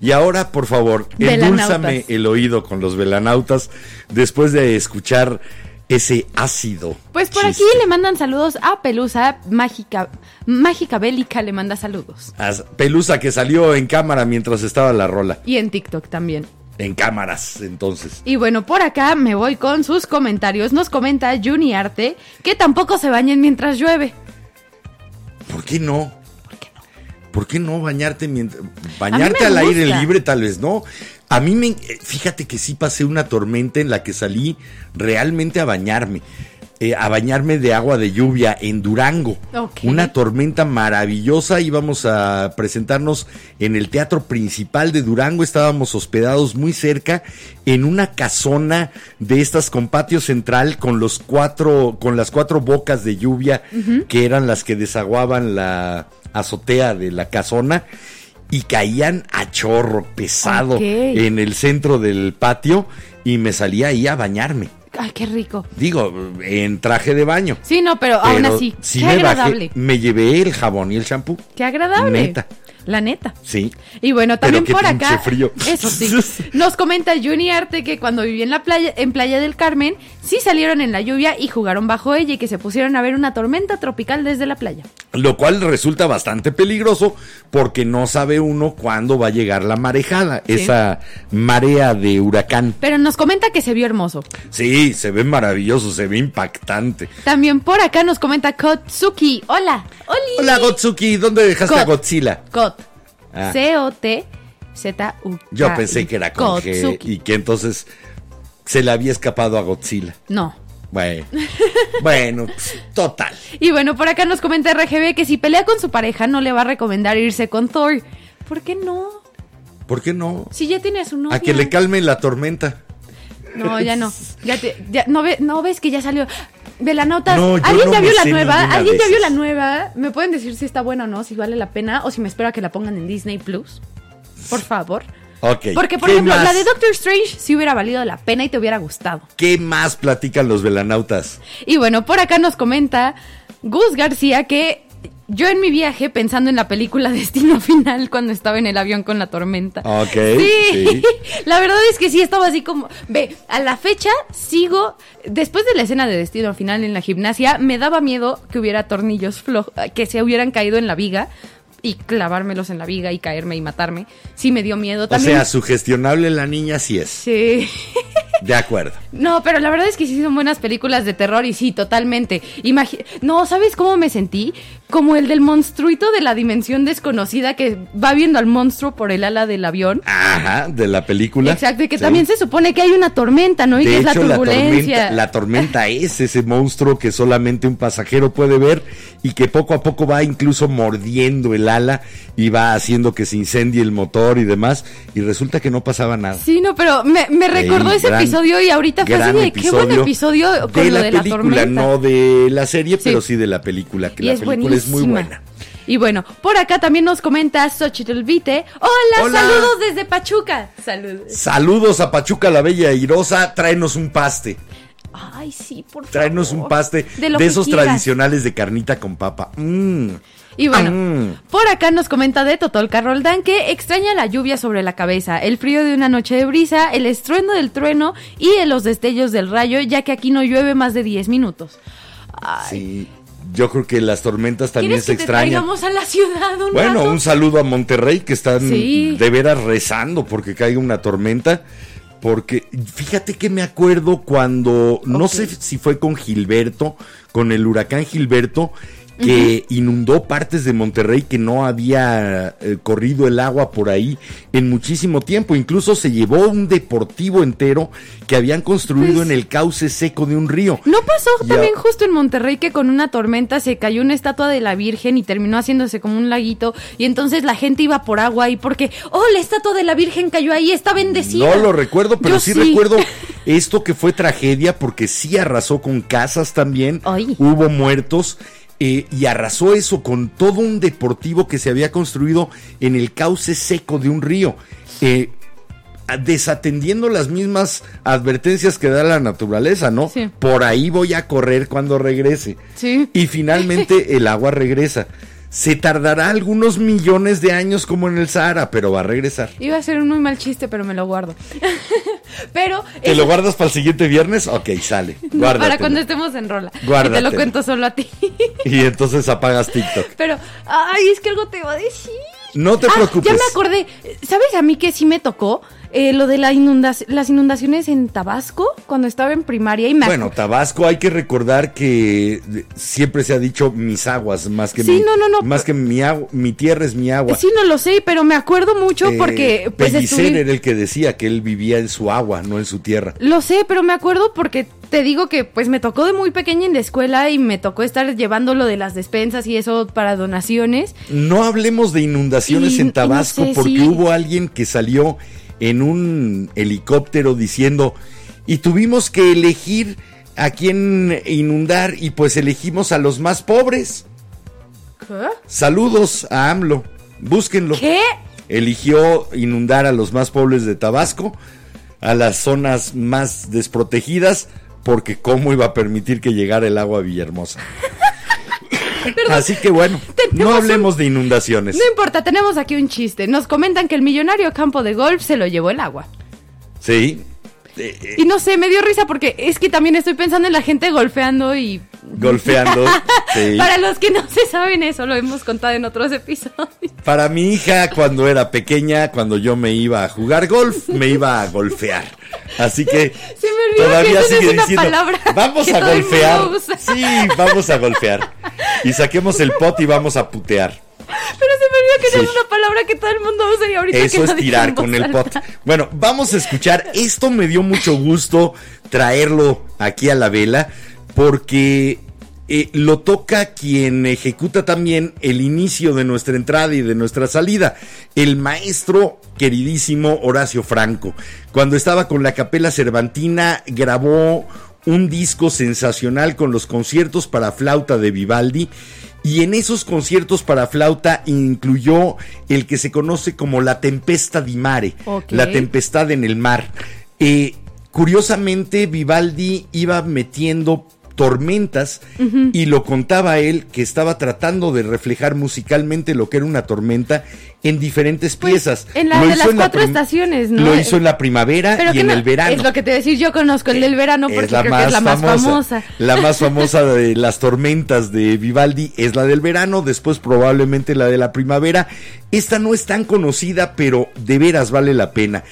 Y ahora, por favor, endulzame el oído con los velanautas después de escuchar ese ácido. Pues por chiste. aquí le mandan saludos a Pelusa, Mágica, Mágica Bélica le manda saludos. A Pelusa que salió en cámara mientras estaba la rola. Y en TikTok también. En cámaras, entonces. Y bueno, por acá me voy con sus comentarios. Nos comenta Juni Arte que tampoco se bañen mientras llueve. ¿Por qué no? ¿Por qué no? ¿Por qué no bañarte mientras bañarte al aire libre tal vez no? A mí me eh, fíjate que sí pasé una tormenta en la que salí realmente a bañarme. eh, a bañarme de agua de lluvia en Durango. Una tormenta maravillosa. Íbamos a presentarnos en el teatro principal de Durango. Estábamos hospedados muy cerca en una casona de estas con patio central con los cuatro, con las cuatro bocas de lluvia que eran las que desaguaban la azotea de la casona y caían a chorro pesado en el centro del patio y me salía ahí a bañarme. Ay, qué rico. Digo, en traje de baño. Sí, no, pero, aún así, sí qué me agradable. bajé, me llevé el jabón y el champú. Qué agradable. Neta. La neta. Sí. Y bueno, también por acá. frío. Eso sí. Nos comenta Juni Arte que cuando vivió en la playa, en Playa del Carmen, sí salieron en la lluvia y jugaron bajo ella y que se pusieron a ver una tormenta tropical desde la playa. Lo cual resulta bastante peligroso porque no sabe uno cuándo va a llegar la marejada, Sí. esa marea de huracán. Pero nos comenta que se vio hermoso. Sí, se ve maravilloso, se ve impactante. También por acá nos comenta Kotsuki. Hola. Oli. Hola Gotsuki, ¿dónde dejaste a Kot. Godzilla? Kot. Ah. C-O-T-Z-U. Yo pensé que era con G Kotsuki. y que entonces se le había escapado a Godzilla. No. Bueno, bueno, pues, total. Y bueno, por acá nos comenta RGB que si pelea con su pareja no le va a recomendar irse con Thor. ¿Por qué no? ¿Por qué no? Si ya tiene a su novia. A que le calme la tormenta. No, ya no. Ya te- ya- no, ve- no ves que ya salió. Velanautas, No, ¿alguien no ya vio la nueva? ¿Alguien ya vio la nueva? ¿Me pueden decir si está buena o no? Si vale la pena o si me espero a que la pongan en Disney Plus. Por favor. Ok. Porque, por ¿qué ejemplo, más? la de Doctor Strange sí hubiera valido la pena y te hubiera gustado. ¿Qué más platican los velanautas? Y bueno, por acá nos comenta Gus García que yo en mi viaje pensando en la película Destino Final cuando estaba en el avión con la tormenta. Ok, Sí, sí. la verdad es que sí estaba así como, ve, a la fecha sigo, después de la escena de Destino Final en la gimnasia, me daba miedo que hubiera tornillos flojos, que se hubieran caído en la viga y clavármelos en la viga y caerme y matarme. Sí me dio miedo O también. sea, sugestionable la niña sí es. Sí. De acuerdo. No, pero la verdad es que sí son buenas películas de terror y sí, totalmente. Imagi- no, ¿sabes cómo me sentí? Como el del monstruito de la dimensión desconocida que va viendo al monstruo por el ala del avión. Ajá, de la película. Exacto, y que Sí. también se supone que hay una tormenta, ¿no? Y de que es la hecho, la turbulencia. tormenta, la tormenta es ese monstruo que solamente un pasajero puede ver y que poco a poco va incluso mordiendo el ala y va haciendo que se incendie el motor y demás. Y resulta que no pasaba nada. Sí, no, pero me, me recordó Ey, ese gran episodio y ahorita fue así de qué buen episodio con de lo la de la película, tormenta. no de la serie, Sí. pero sí de la película, que Y la es película es muy buena. Y bueno, por acá también nos comenta Xochitl Vite. Hola, Hola. saludos desde Pachuca. Saludos. Saludos a Pachuca la Bella Irosa, tráenos un paste. Ay, sí, por favor. Tráenos un paste de, que esos quieras. tradicionales de carnita con papa. Mm. Y bueno, Mm. por acá nos comenta de Totolca Roldán que extraña la lluvia sobre la cabeza, el frío de una noche de brisa, el estruendo del trueno y los destellos del rayo, ya que aquí no llueve más de 10 minutos. Ay, Sí, yo creo que las tormentas también ¿Quieres se que extrañan. a la ciudad un Bueno, rato? un saludo a Monterrey que están Sí. de veras rezando porque caiga una tormenta. Porque fíjate que me acuerdo cuando, no sé si fue con Gilberto, con el huracán Gilberto, que inundó partes de Monterrey que no había eh, corrido el agua por ahí en muchísimo tiempo. Incluso se llevó un deportivo entero que habían construido Pues- en el cauce seco de un río. ¿No pasó también justo en Monterrey que con una tormenta se cayó una estatua de la Virgen y terminó haciéndose como un laguito y entonces la gente iba por agua ahí porque, oh, la estatua de la Virgen cayó ahí, está bendecida? No lo recuerdo, pero sí, recuerdo esto que fue tragedia porque sí arrasó con casas también. Ay. Hubo muertos. Eh, y arrasó eso con todo un deportivo que se había construido en el cauce seco de un río. eh, desatendiendo las mismas advertencias que da la naturaleza, ¿no? Sí. Por ahí voy a correr cuando regrese. Sí. Y finalmente el agua regresa. Se tardará algunos millones de años como en el Sahara, pero va a regresar. Iba a ser un muy mal chiste, pero me lo guardo. pero... ¿Te eso- lo guardas para el siguiente viernes? Ok, sale. no, para cuando estemos en rola. Que te lo cuento solo a ti. Y entonces apagas TikTok. pero, ay, es que algo te va a decir. No te Ah, preocupes. Ya me acordé. ¿Sabes a mí que sí me tocó? Eh, lo de la inundac- las inundaciones en Tabasco cuando estaba en primaria y me Bueno, Tabasco hay que recordar que siempre se ha dicho mis aguas más que Sí, mi, no, no, no. más que mi agua, mi tierra es mi agua. Sí, no lo sé, pero me acuerdo mucho Eh, porque pues Pellicer era el que decía que él vivía en su agua, no en su tierra. Lo sé, pero me acuerdo porque te digo que pues me tocó de muy pequeña en la escuela y me tocó estar llevando lo de las despensas y eso para donaciones. No hablemos de inundaciones Y- en no Tabasco sé porque hubo alguien que salió en un helicóptero diciendo y tuvimos que elegir a quién inundar y pues elegimos a los más pobres. Saludos a AMLO, búsquenlo. ¿Qué? Eligió inundar a los más pobres de Tabasco, a las zonas más desprotegidas, porque cómo iba a permitir que llegara el agua a Villahermosa. Así que bueno, no hablemos de inundaciones. No importa, tenemos aquí un chiste. Nos comentan que el millonario campo de golf se lo llevó el agua. Sí. Eh, Y no sé, me dio risa porque es que también estoy pensando en la gente golfeando y... golfeando. sí. Para los que no se saben eso, lo hemos contado en otros episodios. Para mi hija, cuando era pequeña, cuando yo me iba a jugar golf, me iba a golfear. Así que Se me todavía que sigue es una diciendo, palabra vamos a golfear. mundo usa". Sí, vamos a golfear. Y saquemos el pot y vamos a putear. Pero se me olvidó que Sí. es una palabra que todo el mundo usa y ahorita Eso que es tirar con el pot. Bueno, vamos a escuchar. Esto me dio mucho gusto traerlo aquí a la vela porque eh, lo toca quien ejecuta también el inicio de nuestra entrada y de nuestra salida, el maestro queridísimo Horacio Franco. Cuando estaba con la Capela Cervantina grabó un disco sensacional con los conciertos para flauta de Vivaldi y en esos conciertos para flauta incluyó el que se conoce como la tempesta di mare, la tempestad en el mar. Eh, curiosamente, Vivaldi iba metiendo tormentas y lo contaba él que estaba tratando de reflejar musicalmente lo que era una tormenta en diferentes Pues, piezas. en la Lo de hizo las la cuatro estaciones, ¿no? Lo hizo en la primavera Pero y en no- el verano. Es lo que te decir, yo conozco el del verano porque creo que es la más famosa. La más famosa de las tormentas de Vivaldi es la del verano, después probablemente la de la primavera. Esta no es tan conocida, pero de veras vale la pena.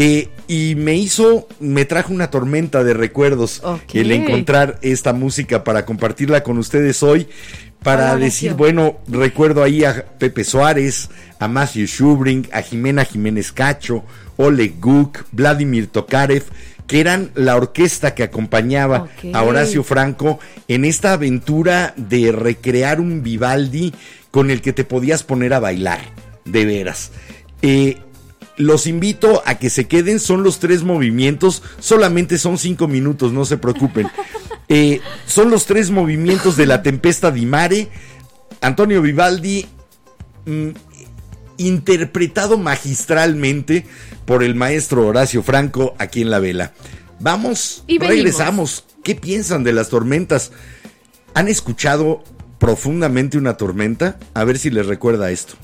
Eh, y me hizo, me trajo una tormenta de recuerdos el encontrar esta música para compartirla con ustedes hoy. Para Hola, decir, bueno, recuerdo ahí a Pepe Suárez, a Matthew Schubring, a Jimena Jiménez Cacho, Oleg Guk, Vladimir Tokarev, que eran la orquesta que acompañaba a Horacio Franco en esta aventura de recrear un Vivaldi con el que te podías poner a bailar, de veras. Eh, los invito a que se queden, son los tres movimientos, solamente son cinco minutos, no se preocupen. Eh, son los tres movimientos de la tempesta di mare. Antonio Vivaldi, mm, interpretado magistralmente por el maestro Horacio Franco aquí en la vela. Vamos, Y regresamos. ¿Qué piensan de las tormentas? ¿Han escuchado profundamente una tormenta? A ver si les recuerda esto.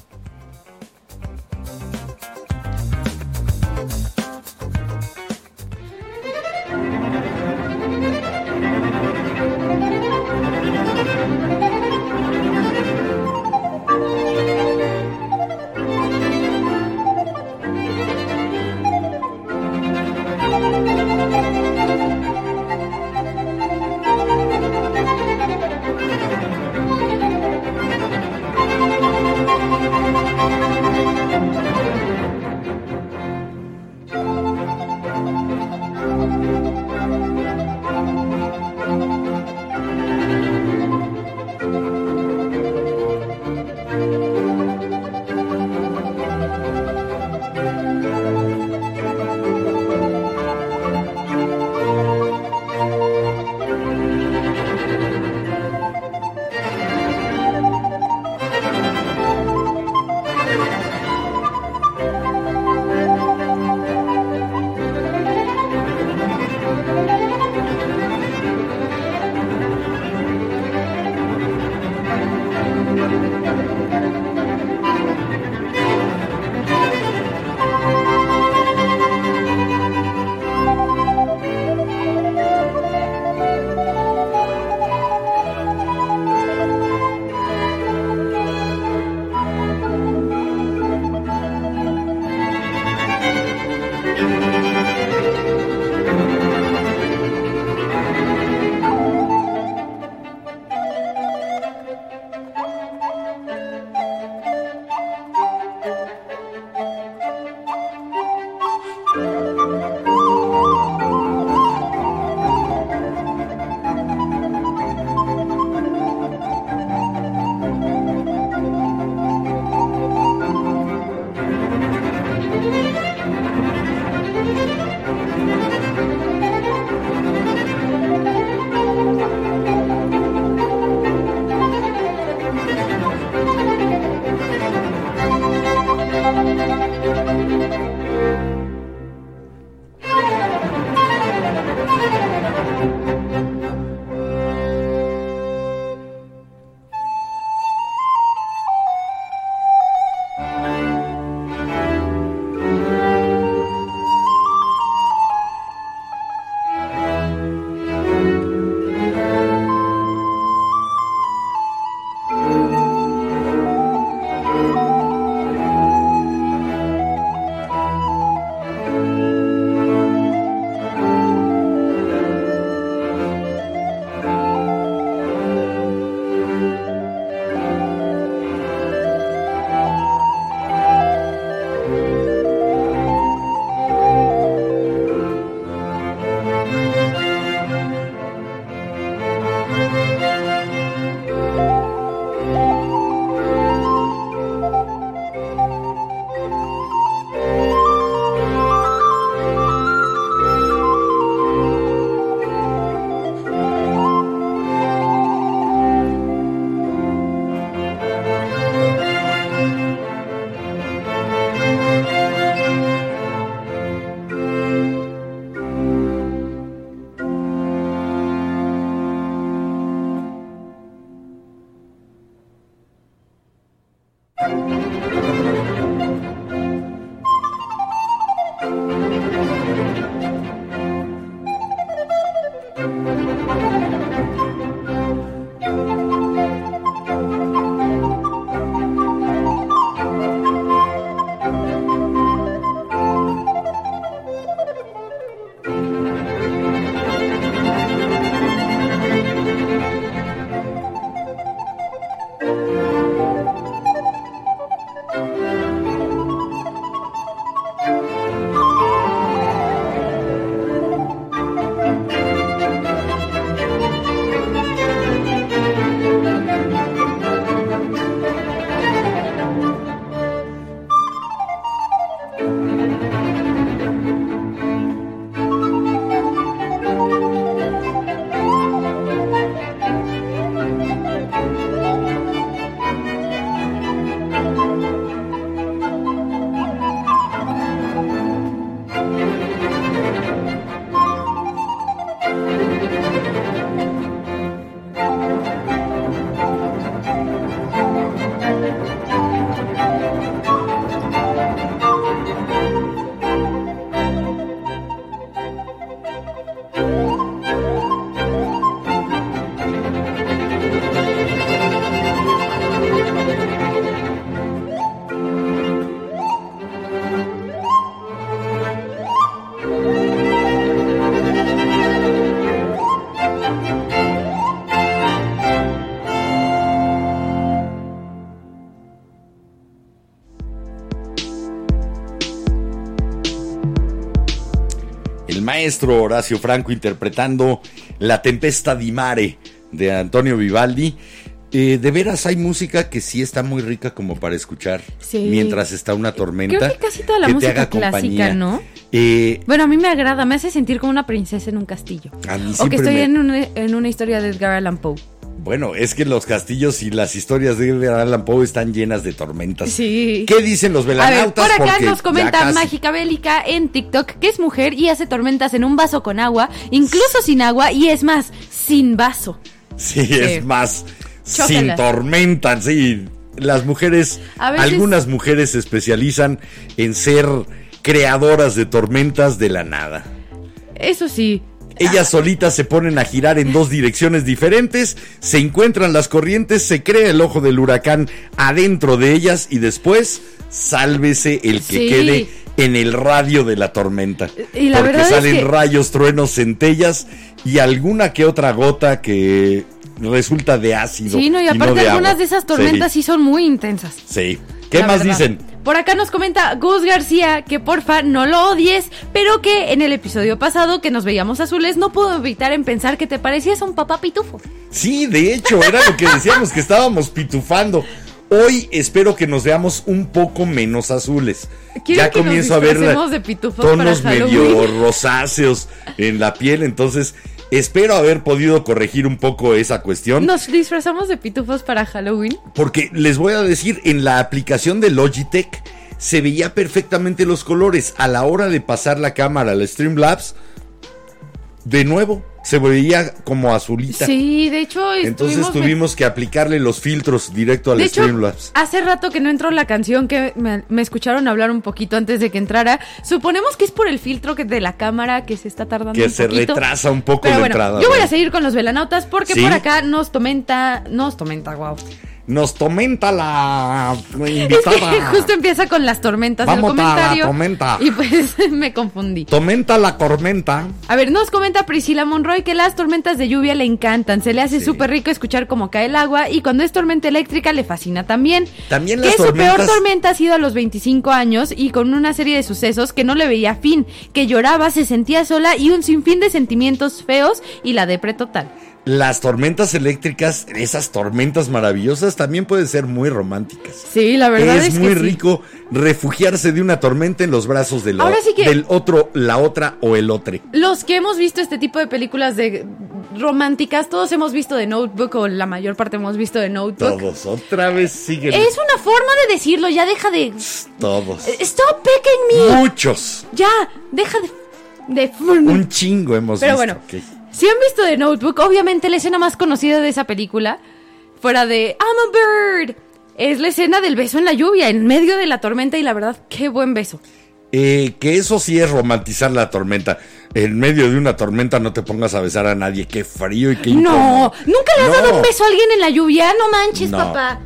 Maestro Horacio Franco interpretando La Tempesta di Mare de Antonio Vivaldi. Eh, de veras hay música que sí está muy rica como para escuchar Sí. mientras está una tormenta. Creo que casi toda la música clásica, compañía. ¿no? Eh, Bueno, a mí me agrada, me hace sentir como una princesa en un castillo. A mí o que estoy me- en, una, en una historia de Edgar Allan Poe. Bueno, es que los castillos y las historias de Edgar Allan Poe están llenas de tormentas. Sí. ¿Qué dicen los A ver, velanautas? por acá Porque nos comenta casi- Mágica Bélica en TikTok que es mujer y hace tormentas en un vaso con agua, incluso sin agua y es más, sin vaso. Sí, es más. Sin tormenta, sí. Las mujeres, veces- algunas mujeres se especializan en ser creadoras de tormentas de la nada. Eso sí. Ellas solitas se ponen a girar en dos direcciones diferentes, se encuentran las corrientes, se crea el ojo del huracán adentro de ellas y después sálvese el que Sí. quede en el radio de la tormenta. Y la porque es salen que- rayos, truenos, centellas y alguna que otra gota que resulta de ácido. Sí, no, y aparte de algunas agua. de esas tormentas sí, son muy intensas. Sí. sí. ¿Qué La más verdad. dicen? Por acá nos comenta Gus García que porfa no lo odies, pero que en el episodio pasado que nos veíamos azules no puedo evitar en pensar que te parecías a un papá pitufo. Sí, de hecho, era lo que decíamos que estábamos pitufando. Hoy espero que nos veamos un poco menos azules. ¿Quieren Ya que nos comienzo a ver la- de tonos medio rosáceos en la piel, entonces espero haber podido corregir un poco esa cuestión. Nos disfrazamos de pitufos para Halloween. Porque les voy a decir, en la aplicación de Logitech se veía perfectamente los colores. A la hora de pasar la cámara al Streamlabs, de nuevo, se veía como azulita. Sí, de hecho Entonces tuvimos que aplicarle los filtros directo al De hecho, Streamlabs. hace rato que no entró la canción que me, me escucharon hablar un poquito antes de que entrara. Suponemos que es por el filtro que de la cámara que se está tardando Que un se poquito. retrasa un poco Pero la bueno, entrada. yo voy a seguir con los velanautas porque ¿Sí? por acá nos tomenta, nos tomenta, wow. Nos comenta la Es que invitada. justo empieza con las tormentas Vamos el a la comentario. tormenta. Y pues me confundí. Tomenta la tormenta. A ver, nos comenta Priscila Monroy que las tormentas de lluvia le encantan. Se le hace Sí. súper rico escuchar cómo cae el agua y cuando es tormenta eléctrica le fascina también. También que las su peor tormentas- tormenta ha sido a los 25 años y con una serie de sucesos que no le veía fin, que lloraba, se sentía sola y un sinfín de sentimientos feos y la depre total. Las tormentas eléctricas, esas tormentas maravillosas, también pueden ser muy románticas. Sí, la verdad es, es que muy sí. rico refugiarse de una tormenta en los brazos de la- Ahora sí que- del otro, la otra o el otro. Los que hemos visto este tipo de películas de románticas, todos hemos visto de Notebook o la mayor parte hemos visto de Notebook. Todos, otra vez siguen. Es una forma de decirlo, ya deja de Todos. Stop picking me. Muchos. Ya, deja de de Un chingo hemos Pero visto. bueno, ok. Si han visto The Notebook, obviamente la escena más conocida de esa película, fuera de I'm a bird, es la escena del beso en la lluvia, en medio de la tormenta, y la verdad, qué buen beso. Eh, que eso sí es romantizar la tormenta. En medio de una tormenta no te pongas a besar a nadie. Qué frío y qué No, incómodo. ¿nunca le has No. dado un beso a alguien en la lluvia? No manches, No. papá.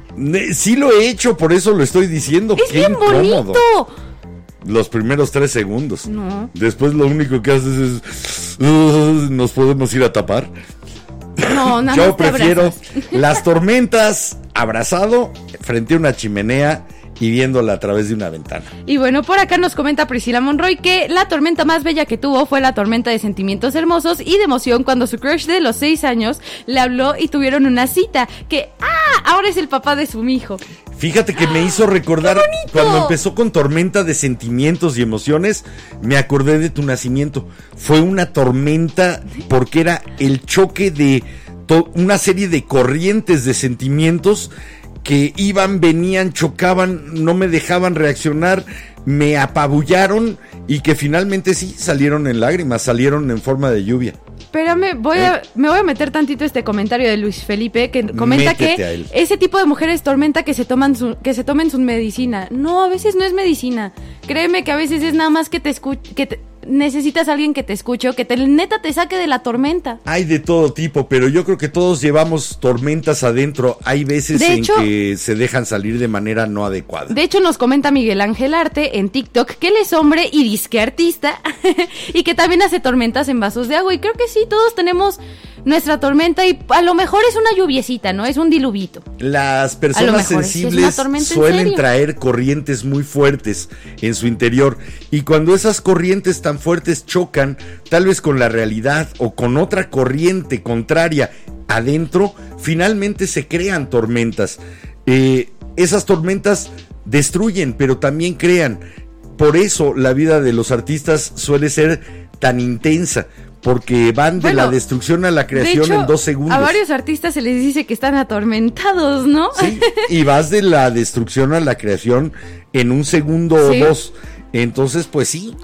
Sí lo he hecho, por eso lo estoy diciendo. Es qué bien incómodo. bonito. Los primeros tres segundos. No. Después lo único que haces es. "Uh, nos podemos ir a tapar. No, nada Yo más prefiero abrazas. las tormentas abrazado frente a una chimenea y viéndola a través de una ventana. Y bueno, por acá nos comenta Priscila Monroy que la tormenta más bella que tuvo fue la tormenta de sentimientos hermosos y de emoción cuando su crush de los seis años le habló y tuvieron una cita. Que, ¡ah! Ahora es el papá de su hijo. Fíjate que me hizo recordar bonito! cuando empezó con tormenta de sentimientos y emociones, me acordé de tu nacimiento. Fue una tormenta porque era el choque de una serie de corrientes de sentimientos que iban, venían, chocaban, no me dejaban reaccionar, me apabullaron y que finalmente sí salieron en lágrimas, salieron en forma de lluvia. Espérame, voy a, me voy a meter tantito este comentario de Luis Felipe que comenta Métete que ese tipo de mujeres tormenta que se toman su, que se tomen su medicina. No, a veces no es medicina. Créeme que a veces es nada más que te escuche, que te- necesitas a alguien que te escuche o que te neta te saque de la tormenta. Hay de todo tipo, pero yo creo que todos llevamos tormentas adentro. Hay veces De en hecho- que se dejan salir de manera no adecuada. De hecho, nos comenta Miguel Ángel Arte en TikTok que él es hombre y disque artista y que también hace tormentas en vasos de agua. Y creo que sí, todos tenemos nuestra tormenta y a lo mejor es una lluviecita, ¿no? Es un diluvito. Las personas sensibles suelen traer corrientes muy fuertes en su interior y cuando esas corrientes tan fuertes chocan, tal vez con la realidad o con otra corriente contraria adentro, finalmente se crean tormentas. Eh, esas tormentas destruyen, pero también crean. Por eso la vida de los artistas suele ser tan intensa, porque van de Bueno, la destrucción a la De creación hecho, en dos segundos. a varios artistas se les dice que están atormentados, ¿no? Sí, y vas de la destrucción a la creación en un segundo Sí. o dos. Entonces, pues sí.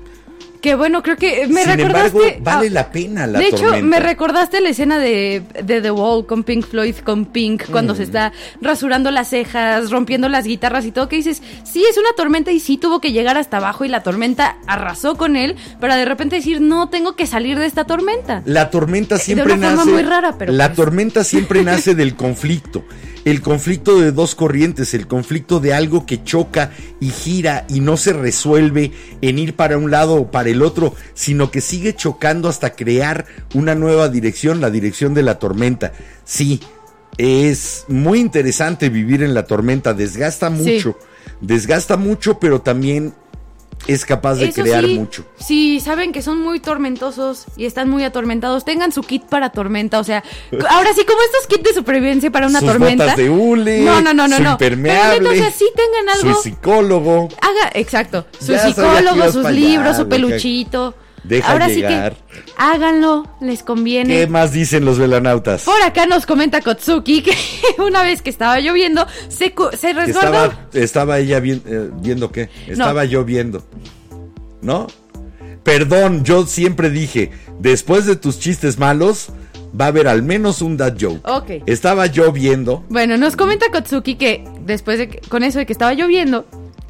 Que bueno, creo que me Sin recordaste. embargo, vale ah, la pena la De hecho, tormenta. me recordaste la escena de, de The Wall con Pink Floyd, con Pink, cuando Mm. se está rasurando las cejas, rompiendo las guitarras y todo, que dices, sí, es una tormenta y sí tuvo que llegar hasta abajo y la tormenta arrasó con él, para de repente decir, no, tengo que salir de esta tormenta. La tormenta siempre una forma nace. muy rara, pero la pues- tormenta siempre nace del conflicto. El conflicto de dos corrientes, el conflicto de algo que choca y gira y no se resuelve en ir para un lado o para el otro, sino que sigue chocando hasta crear una nueva dirección, la dirección de la tormenta. Sí, es muy interesante vivir en la tormenta, desgasta Sí. mucho, desgasta mucho, pero también es capaz de Eso crear sí, mucho. Si saben que son muy tormentosos y están muy atormentados, tengan su kit para tormenta. O sea, ahora sí, como estos kits de supervivencia para una sus tormenta. botas de hule, No, no, no, no, su no. impermeable, Pero sí tengan algo. su psicólogo. Haga, exacto, su Ya psicólogo, sus allá, libros, su peluchito. Deja Ahora llegar. sí que háganlo, les conviene. ¿Qué más dicen los velanautas? Por acá nos comenta Kotsuki que una vez que estaba lloviendo, se, se resguardó. estaba, estaba ella vi- eh, viendo qué? Estaba yo viendo. ¿No? Perdón, yo siempre dije, después de tus chistes malos, va a haber al menos un dad joke. Ok. Estaba yo viendo. Bueno, nos comenta Kotsuki que después de que- con eso de que estaba lloviendo,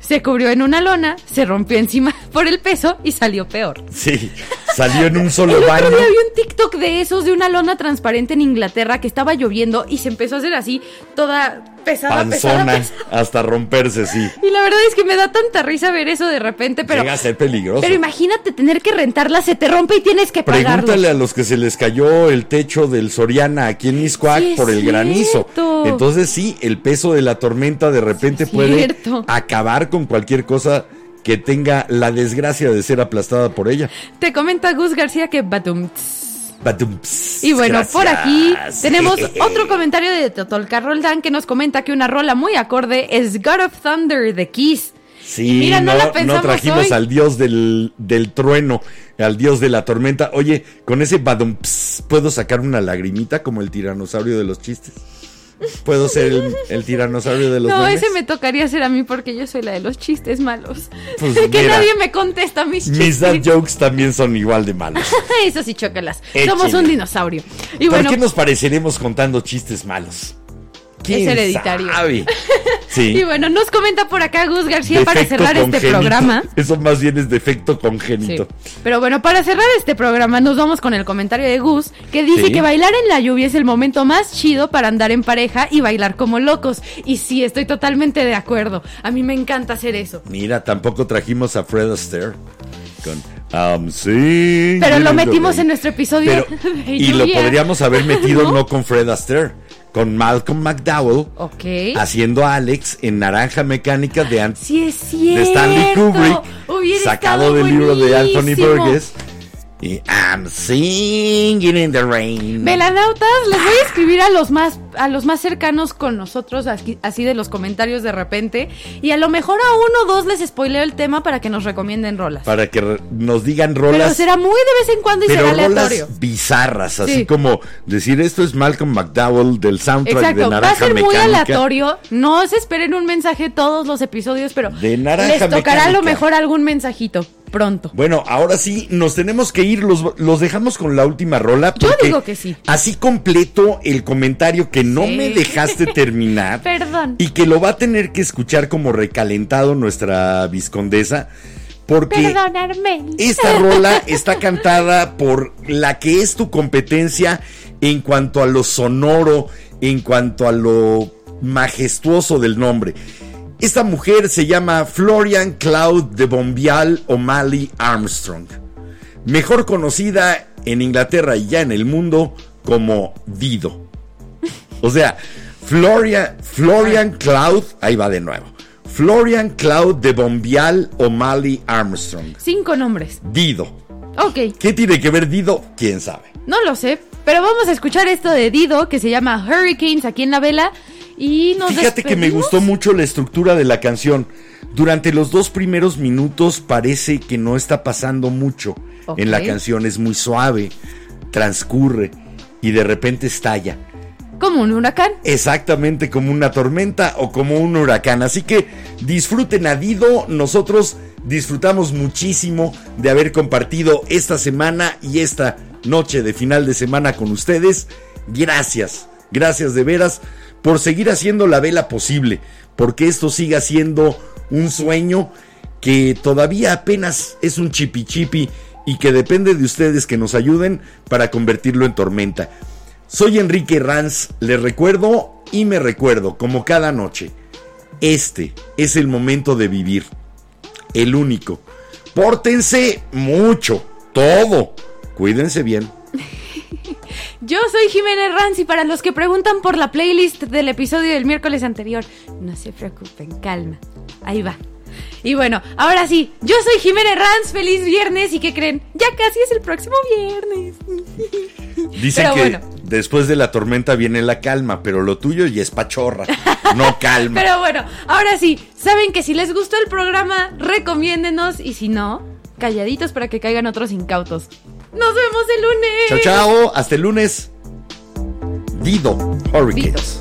se cubrió en una lona, se rompió encima por el peso y salió peor. Sí, salió en un El solo otro baño. día vi un TikTok de esos de una lona transparente en Inglaterra que estaba lloviendo y se empezó a hacer así, toda pesada, Panzona pesada. hasta romperse, sí. Y la verdad es que me da tanta risa ver eso de repente, pero, Llega a ser peligroso. pero imagínate tener que rentarla, se te rompe y tienes que pagarlo. Pregúntale a los que se les cayó el techo del Soriana aquí en Miscuac Sí, por el granizo. Entonces sí, el peso de la tormenta de repente puede cierto. acabar con cualquier cosa que tenga la desgracia de ser aplastada por ella. Te comenta Gus García que batum. Y bueno, por aquí tenemos otro comentario de Totolca Roldán que nos comenta que una rola muy acorde es God of Thunder de Kiss. Sí, mira, no no, la no trajimos hoy. al dios del, del trueno, al dios de la tormenta. Oye, con ese badum, ¿puedo sacar una lagrimita como el tiranosaurio de los chistes? ¿Puedo ser el, el tiranosaurio de los No, memes? ese me tocaría ser a mí porque yo soy la de los chistes malos. Pues que mira, nadie me contesta mis Mis chistes. dad jokes también son igual de malos. Eso sí, chócalas. Somos un dinosaurio. Y ¿Por bueno, qué nos pareceremos contando chistes malos? ¿Quién hereditario. sabe? Sí. y bueno, nos comenta por acá Gus García para cerrar este programa. Eso más bien es defecto Sí. congénito. Pero bueno, para cerrar este programa nos vamos con el comentario de Gus que dice Sí. que bailar en la lluvia es el momento más chido para andar en pareja y bailar como locos. Y sí, estoy totalmente de acuerdo. A mí me encanta hacer eso. Mira, tampoco trajimos a Fred Astaire con Singing Pero lo metimos en nuestro episodio Pero- de y lo podríamos haber metido ¿No? ¿No? con Fred Astaire, con Malcolm McDowell haciendo a Alex en Naranja Mecánica de, An- Sí es cierto. de Stanley Kubrick, Hubiera sacado del libro de Anthony. Burgess. Y I'm singing in the rain. Velanautas, les voy a escribir a los más a los más cercanos con nosotros, así, así de los comentarios de repente. Y a lo mejor a uno o dos les spoileo el tema para que nos recomienden rolas. Para que nos digan Pero rolas. será muy de vez en cuando y pero será rolas aleatorio. bizarras, así Sí. como decir esto es Malcolm McDowell del soundtrack Exacto, de va a Naranja ser muy Mecánica. aleatorio. No se esperen un mensaje todos los episodios, pero De Naranja les tocará a lo Mecánica. mejor algún mensajito pronto. Bueno, ahora sí, nos tenemos que ir, los, los dejamos con la última rola. Yo porque digo que sí. Así completo el comentario que no Sí. me dejaste terminar. Perdón. Y que lo va a tener que escuchar como recalentado nuestra viscondesa. Porque Perdón, Armel. esta rola está cantada por la que es tu competencia en cuanto a lo sonoro, en cuanto a lo majestuoso del nombre. Esta mujer se llama Florian Cloud de Bombial O'Malley Armstrong, mejor conocida en Inglaterra y ya en el mundo como Dido. O sea, Florian, Florian Cloud, ahí va de nuevo. Florian Cloud de Bombial O'Malley Armstrong. Cinco nombres. Dido. Ok, ¿Qué tiene que ver Dido? ¿Quién sabe? no lo sé. Pero vamos a escuchar esto de Dido, que se llama Hurricanes aquí en la vela. Y nos Fíjate que me gustó mucho la estructura de la canción. Durante los dos primeros minutos parece que no está pasando mucho en la canción. Es muy suave, transcurre y de repente estalla. Como un huracán. Exactamente como una tormenta o como un huracán. Así que disfruten a Dido. Nosotros disfrutamos muchísimo de haber compartido esta semana y esta noche de final de semana con ustedes. Gracias, gracias de veras por seguir haciendo la vela posible. Porque esto siga siendo un sueño que todavía apenas es un chipi chipi y que depende de ustedes que nos ayuden para convertirlo en tormenta. Soy Enrique Ranz, les recuerdo y me recuerdo, como cada noche, este es el momento de vivir, el único. Pórtense mucho, todo, cuídense bien. Yo soy Jiménez Ranz y para los que preguntan por la playlist del episodio del miércoles anterior, no se preocupen, calma. Ahí va. Y bueno, ahora sí, yo soy Jiménez Ranz, feliz viernes y ¿qué creen? Ya casi es el próximo viernes. Dicen Pero que bueno. después de la tormenta viene la calma, pero lo tuyo ya es pachorra, no calma. Pero bueno, ahora sí, saben que si les gustó el programa, recomiéndenos y si no, calladitos para que caigan otros incautos. Nos vemos el lunes. Chao, chao, hasta el lunes. Dido Hurricanes.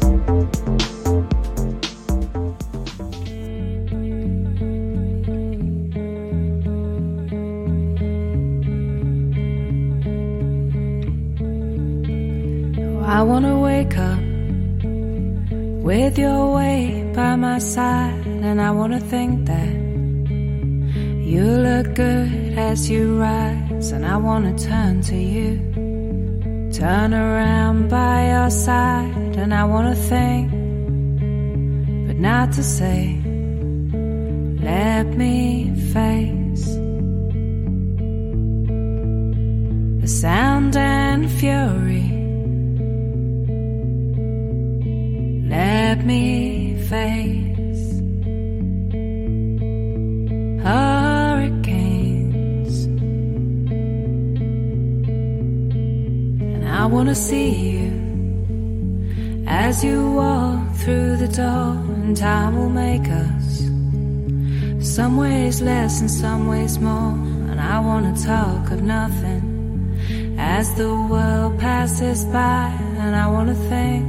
I wanna wake up with your weight by my side, and I wanna think that you look good as you rise, and I wanna turn to you, turn around by your side, and I wanna think, but not to say, let me face the sound and fury. Let me face hurricanes, I wanna see you as you walk through the door, and time will make us some ways less and some ways more. And I wanna talk of nothing as the world passes by, and I wanna think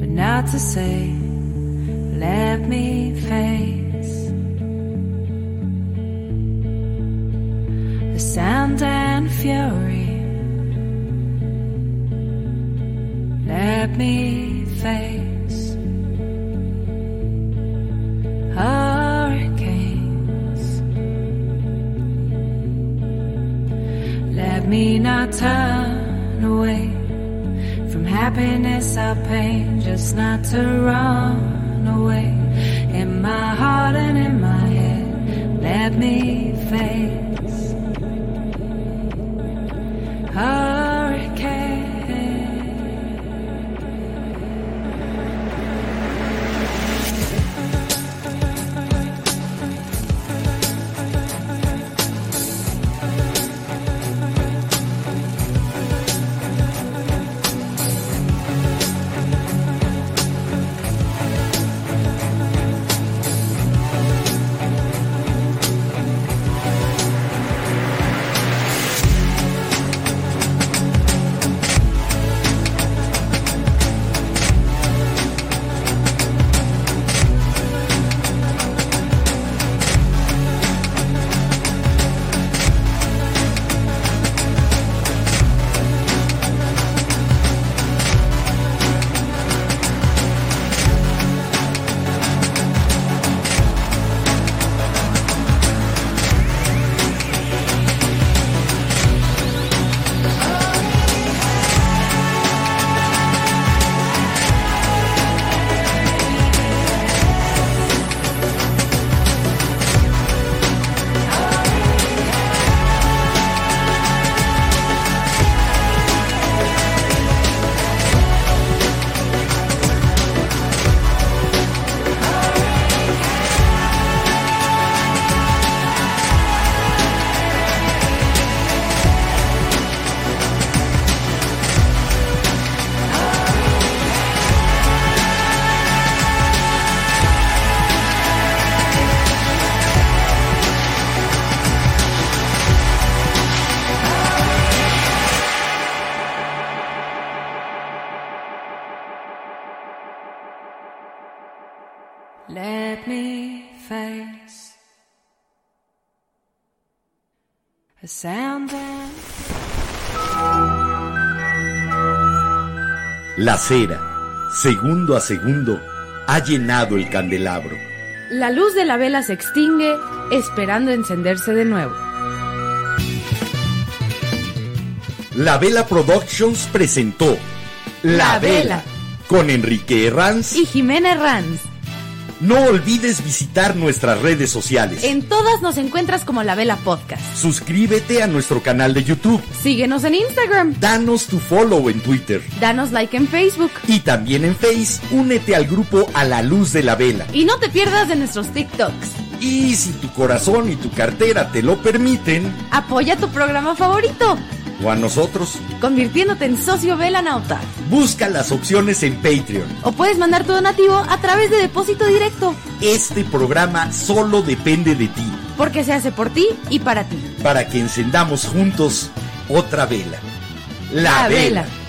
but not to say, let me face the sound and fury. Let me face hurricanes. Let me not turn away from happiness or pain, just not to run away. La cera, segundo a segundo, ha llenado el candelabro. La luz de la vela se extingue, esperando encenderse de nuevo. La Vela Productions presentó La, La Vela. con Enrique Herranz. Y Jimena Herranz. No olvides visitar nuestras redes sociales. En todas nos encuentras como La Vela Podcast. Suscríbete a nuestro canal de YouTube. Síguenos en Instagram. Danos tu follow en Twitter. Danos like en Facebook. Y también en Face, únete al grupo A la Luz de la Vela. Y no te pierdas de nuestros TikToks. Y si tu corazón y tu cartera te lo permiten, Apoya tu programa favorito, o a nosotros, convirtiéndote en socio Velanauta. busca las opciones en Patreon. O puedes mandar tu donativo a través de depósito directo, Este programa solo depende de ti, porque se hace por ti y para ti. Para que encendamos juntos otra vela. La, La vela. vela.